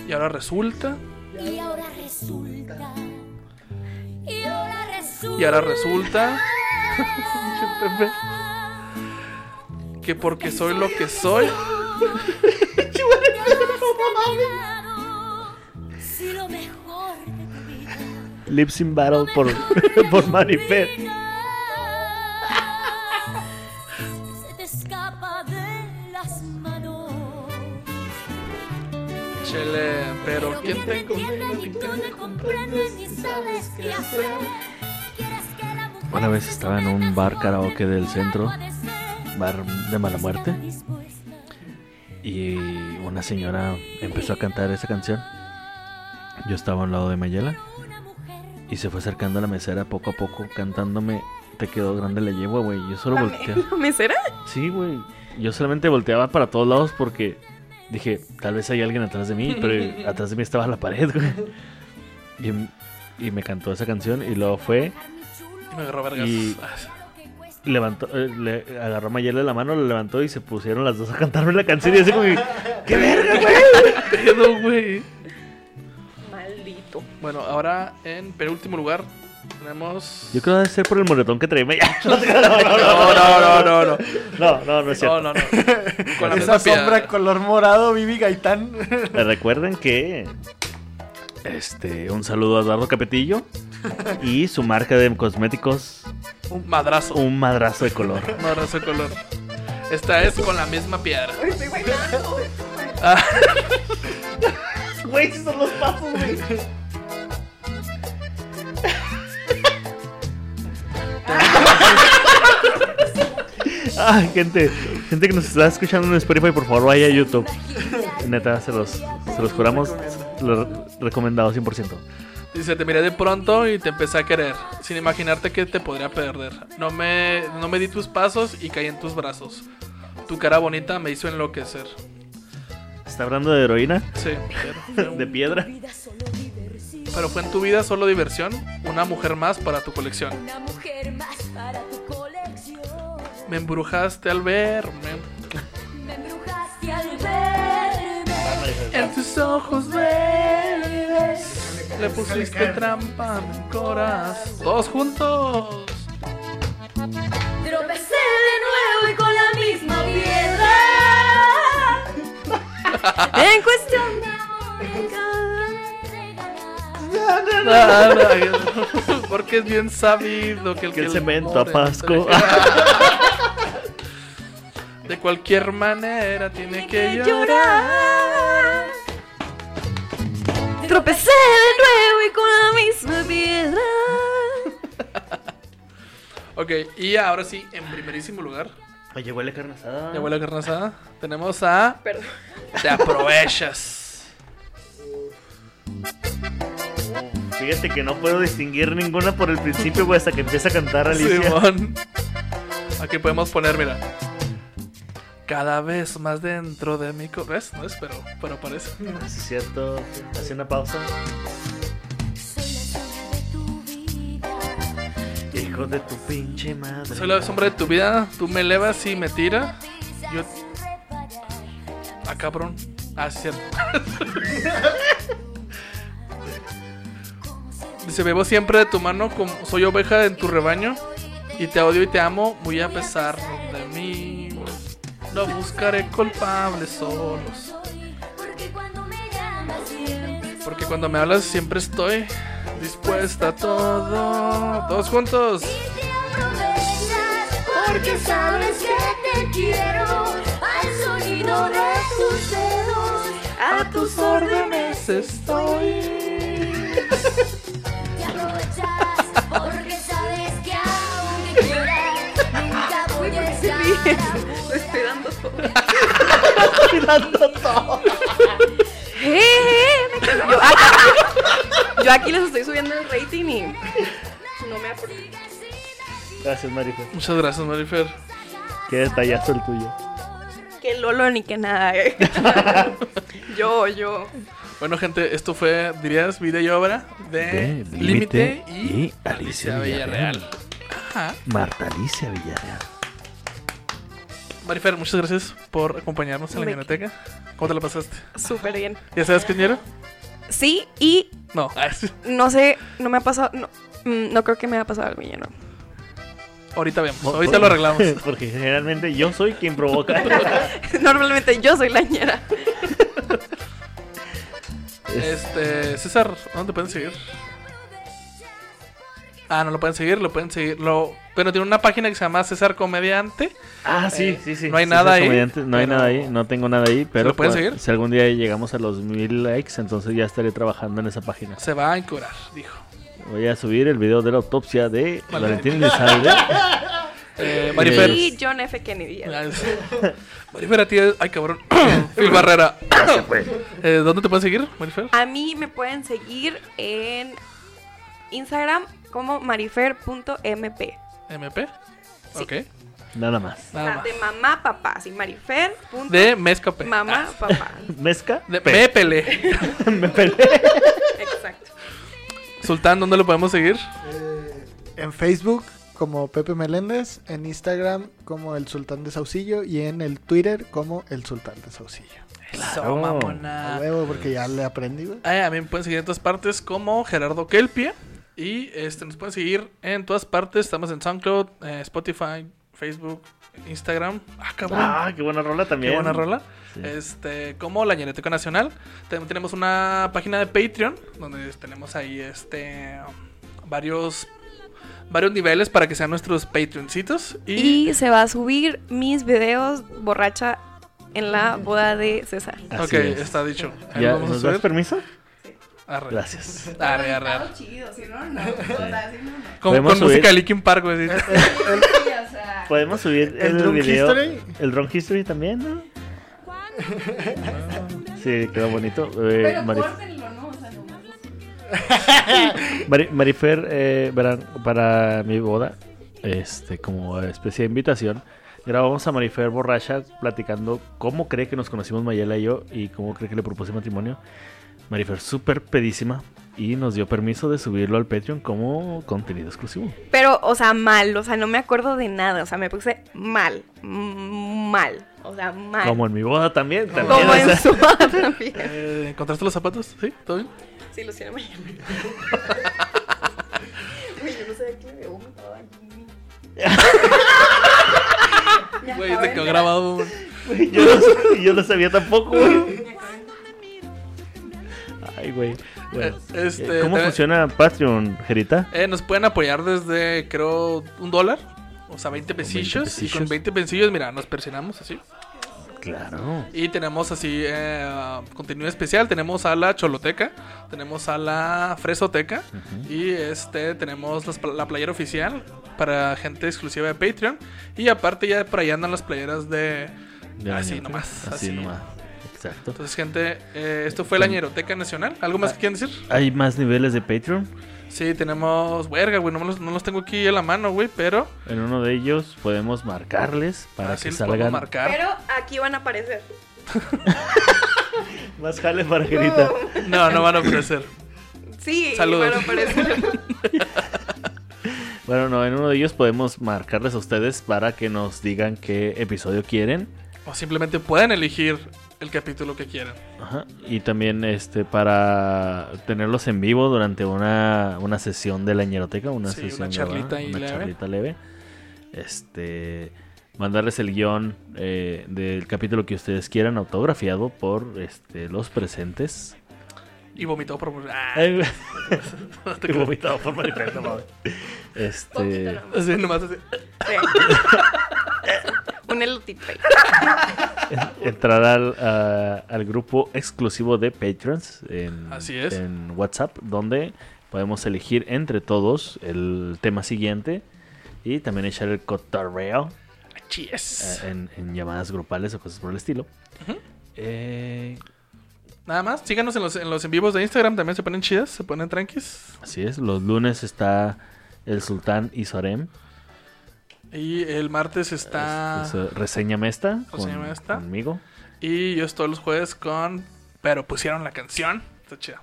Y ahora resulta. Y ahora resulta. Y ahora resulta. Y ahora resulta. Que porque soy lo que soy. Si lo mejor de tu vida Lip Sync Battle por, por Manifest. se te escapa de las manos. Chele, pero ¿quién te entiende tú comprendes ni sabes qué hacer? Una vez estaba en un bar karaoke del centro, bar de mala muerte, y una señora empezó a cantar esa canción. Yo estaba al lado de Mayela y se fue acercando a la mesera poco a poco, cantándome Te quedó grande la yegua, güey. Yo solo ¿La, volteé. me- la mesera? Sí, güey. Yo solamente volteaba para todos lados porque dije, tal vez hay alguien atrás de mí, pero atrás de mí estaba la pared, güey. Y, y me cantó esa canción y luego fue, Y me agarró vergas. Y- levantó, eh, le agarró a Mayela la mano, lo levantó y se pusieron las dos a cantarme la canción y así como, que, ¡qué verga, güey! güey. Maldito. Bueno, ahora en penúltimo lugar tenemos. Yo creo que debe ser por el moretón que trae Mayela. No, No, no, no, no, no. no, no, no es cierto. No, no, no. Con la Esa sombra color morado, Vivi Gaitán. Eh, Recuerden que este un saludo a Eduardo Capetillo y su marca de cosméticos Un madrazo. un madrazo de color. Un madrazo de color. Esta es con la misma piedra. Ay, estoy bailando. Ah, Güey, son los pasos, güey. Ah, gente, gente que nos está escuchando en Spotify, por favor vaya a YouTube. Neta, se los, se los juramos, lo recomendado 100%. Dice, te miré de pronto y te empecé a querer, sin imaginarte que te podría perder. No me, no me di tus pasos y caí en tus brazos. Tu cara bonita me hizo enloquecer. ¿Está hablando de heroína? Sí, pero, ¿De piedra? pero fue en tu vida solo diversión, una mujer más para tu colección. Una mujer más para tu colección. Me embrujaste al verme. Me embrujaste al verme. En tus ojos verdes le pusiste trampa a mi corazón. Todos juntos. Tropecé de nuevo y con la misma piedra. En cuestión de Porque es bien sabido que el Que el le cemento apasco. entre- De cualquier manera tiene que llorar. Tropecé de nuevo y con la misma piedra. Ok, y ahora sí, en primerísimo lugar, Oye, huele carne asada. ya huele carne asada, tenemos a Perdón. Te aprovechas. Fíjate que no puedo distinguir ninguna por el principio, güey, hasta que empieza a cantar Alicia. Simón. Aquí podemos poner, mira. Cada vez más dentro de mi... co- ¿Ves? No es, pero, pero parece. Es cierto. Hace una pausa. Soy la sombra de tu vida. Hijo de tu pinche madre. Soy la sombra de tu vida, tú me elevas y me tiras. Yo... Ah, cabrón. Ah, sí, cierto. Dice, bebo siempre de tu mano como soy oveja en tu rebaño y te odio y te amo muy a pesar. No buscaré culpables solos. Porque cuando me hablas siempre estoy dispuesta a todo. Todos juntos. te aprovechas. Porque sabes que te quiero. Al sonido de tus dedos. A tus órdenes estoy. Lo estoy dando todo. Eh, eh, me quedo- yo, acá- yo aquí les estoy subiendo el rating y no me acuerdo. Gracias, Marifer. Muchas gracias, Marifer. Qué detallazo el tuyo. Que Lolo ni que nada. eh. yo, yo. Bueno, gente, esto fue, dirías, vida y obra de, De Límite Límite y, y Alicia Alicia Villarreal. Villarreal. Ajá. Marta Alicia Villarreal. Marifer, muchas gracias por acompañarnos en la biblioteca. ¿Cómo te la pasaste? Súper bien. ¿Ya sabes qué dinero? Sí, y No. No sé, no me ha pasado. No, mm, no creo que me ha pasado algo ya, no. Ahorita vemos. Ahorita lo arreglamos. Porque generalmente yo soy quien provoca. Normalmente yo soy la ñera. Este, César, ¿dónde pueden seguir? Ah, no lo pueden seguir, lo pueden seguir. Lo... Pero tiene una página que se llama César Comediante. Ah, sí, Eh, sí, sí. no hay nada ahí, comediante, No hay nada ahí, no tengo nada ahí, pero lo pueden cua- seguir? si algún día llegamos a los mil likes, entonces ya estaré trabajando en esa página. Se va a encurar, dijo. Voy a subir el video de la autopsia de Vale. Valentín Elizalde. Eh, Marifer. Y John F. Kennedy. Ah, Marifer, a ti. Ay, cabrón. Phil Barrera. Eh, ¿Dónde te pueden seguir, Marifer? A mí me pueden seguir en Instagram como marifer.mp. MP. Sí. Ok. Nada más. Nada de mamá, papá. Sí, marifer. punto De Mezcape. Mamá, papá. ¿Mezca? De Pe- Mépele. Me peleé. Exacto. Sultán, ¿dónde lo podemos seguir? Eh, en Facebook como Pepe Meléndez, en Instagram como el Sultán de Saucillo y en el Twitter como el Sultán de Saucillo. A mamona. huevo, porque ya le aprendí, güey. Ah, a mí me pueden seguir en todas partes como Gerardo Kelpie. Y este, nos pueden seguir en todas partes. Estamos en SoundCloud, eh, Spotify, Facebook, Instagram. Ah, cabrón. Ah, qué buena rola también. Qué buena rola. Sí. Este, como la Ñereteca Nacional. También tenemos una página de Patreon donde tenemos ahí este varios varios niveles para que sean nuestros Patreoncitos. Y, Y se va a subir mis videos borracha en la boda de César. Así ok, es. está dicho. ¿Ya lo vamos a ¿Nos das subir. permiso? Arre. Gracias. Arre, arre, arre. chido, si no, no. O sea, si no, no. Con, Podemos con música subir- de Linkin Park, güey. Sí, o sea. Podemos subir ¿El el, Drunk video. History? El Drunk History también, ¿no? Sí, quedó bonito. Eh, Pero ¿no? O sea, nomás. Mari- Marifer, eh, verán, para mi boda, este, como especie de invitación, grabamos a Marifer borracha platicando cómo cree que nos conocimos Mayela y yo y cómo cree que le propuse matrimonio. Marifer súper pedísima y nos dio permiso de subirlo al Patreon como contenido exclusivo. Pero, o sea, mal. O sea, no me acuerdo de nada. O sea, me puse mal. Mal. O sea, mal. Como en mi boda también. también Como o en sea, su boda también. Eh, ¿Encontraste los zapatos? ¿Sí? ¿Todo bien? Sí, los tiene mañana. Güey, yo no sé qué me vomitaba aquí. Güey, de quedó grabado. yo, no, yo no sabía tampoco, güey. Ay, güey. Bueno, Eh, este, ¿Cómo funciona Patreon, Jerita? Eh, nos pueden apoyar desde, creo, un dólar. O sea, 20 pesillos. Y con pesillos. 20 pesillos, mira, nos presionamos así. Claro. Y tenemos así eh, contenido especial. Tenemos a la Choloteca. Tenemos a la Fresoteca. Y este tenemos las la playera oficial para gente exclusiva de Patreon. Y aparte ya por ahí andan las playeras de... De así nomás. Así así. nomás. Exacto. Entonces, gente, eh, esto fue la Ñeroteca Nacional. ¿Algo más que quieran decir? ¿Hay más niveles de Patreon? Sí, tenemos... Verga, güey, no, los, no los tengo aquí a la mano, güey, pero... En uno de ellos podemos marcarles para así que salgan marcar. Pero aquí van a aparecer. más jale para. No, no van a ofrecer. Sí, Saludos. van a aparecer. Bueno, no, en uno de ellos podemos marcarles a ustedes para que nos digan qué episodio quieren. O simplemente pueden elegir el capítulo que quieran. Ajá. Y también este para tenerlos en vivo durante una, una sesión de la ñeroteca, una Sí, sesión una charlita grabada, una leve. charlita leve. Este mandarles el guion eh, del capítulo que ustedes quieran autografiado por este los presentes. Y vomitó por... Ah, creo. vomitado por Maripel, no mames. Este. Así, nomás así. Un elotito ahí. entrar al, a- al grupo exclusivo de Patrons en, Así es. en WhatsApp, donde podemos elegir entre todos el tema siguiente y también echar el cotorreo Yes. eh, en, en llamadas grupales o cosas por el estilo. Eh, Nada más, síganos en los, en los en vivos de Instagram, también se ponen chidas, se ponen tranquis. así es, los lunes está el Sultán y Sorem. Y el martes está... Es- es, eh, reséñame esta, con- Reséñame esta. conmigo. Y yo estoy los jueves con... Pero pusieron la canción. Está chida.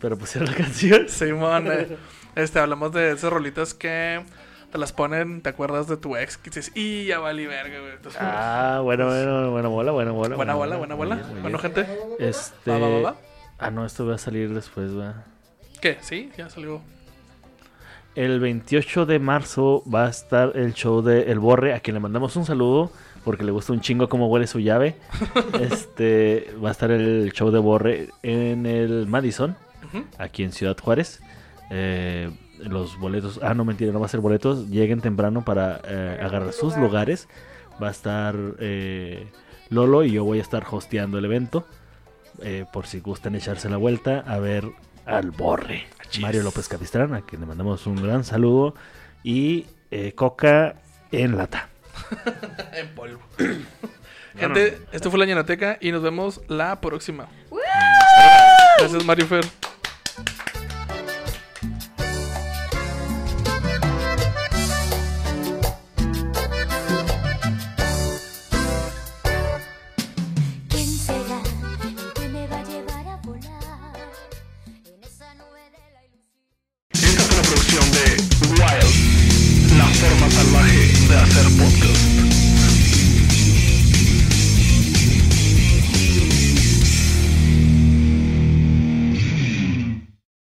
Pero pusieron la canción. Simón, eh, este, hablamos de esas rolitas que te las ponen, ¿te acuerdas de tu ex? Que dices, y ya valí verga, güey. Entonces, Ah, bueno, bueno, buena bola, buena bola. buena bola, buena bola. Bueno, bien. gente, Este. Va, va, va, va. Ah, no, esto va a salir después, va. ¿qué? Sí, ya salió. El 28 de marzo va a estar el show de El Borre, a quien le mandamos un saludo porque le gusta un chingo cómo huele su llave. Este va a estar el show de Borre en el Madison, aquí en Ciudad Juárez. Eh, los boletos, ah, no mentira, no va a ser boletos. Lleguen temprano para eh, agarrar sus lugar. lugares. Va a estar eh, Lolo y yo voy a estar hosteando el evento. eh, por si gustan echarse la vuelta a ver al Borre. Mario López Capistrán, a quien le mandamos un gran saludo. Y eh, Coca en lata. En polvo. Gente, esto fue la Ñeroteca y nos vemos la próxima. Gracias, Mario Fer.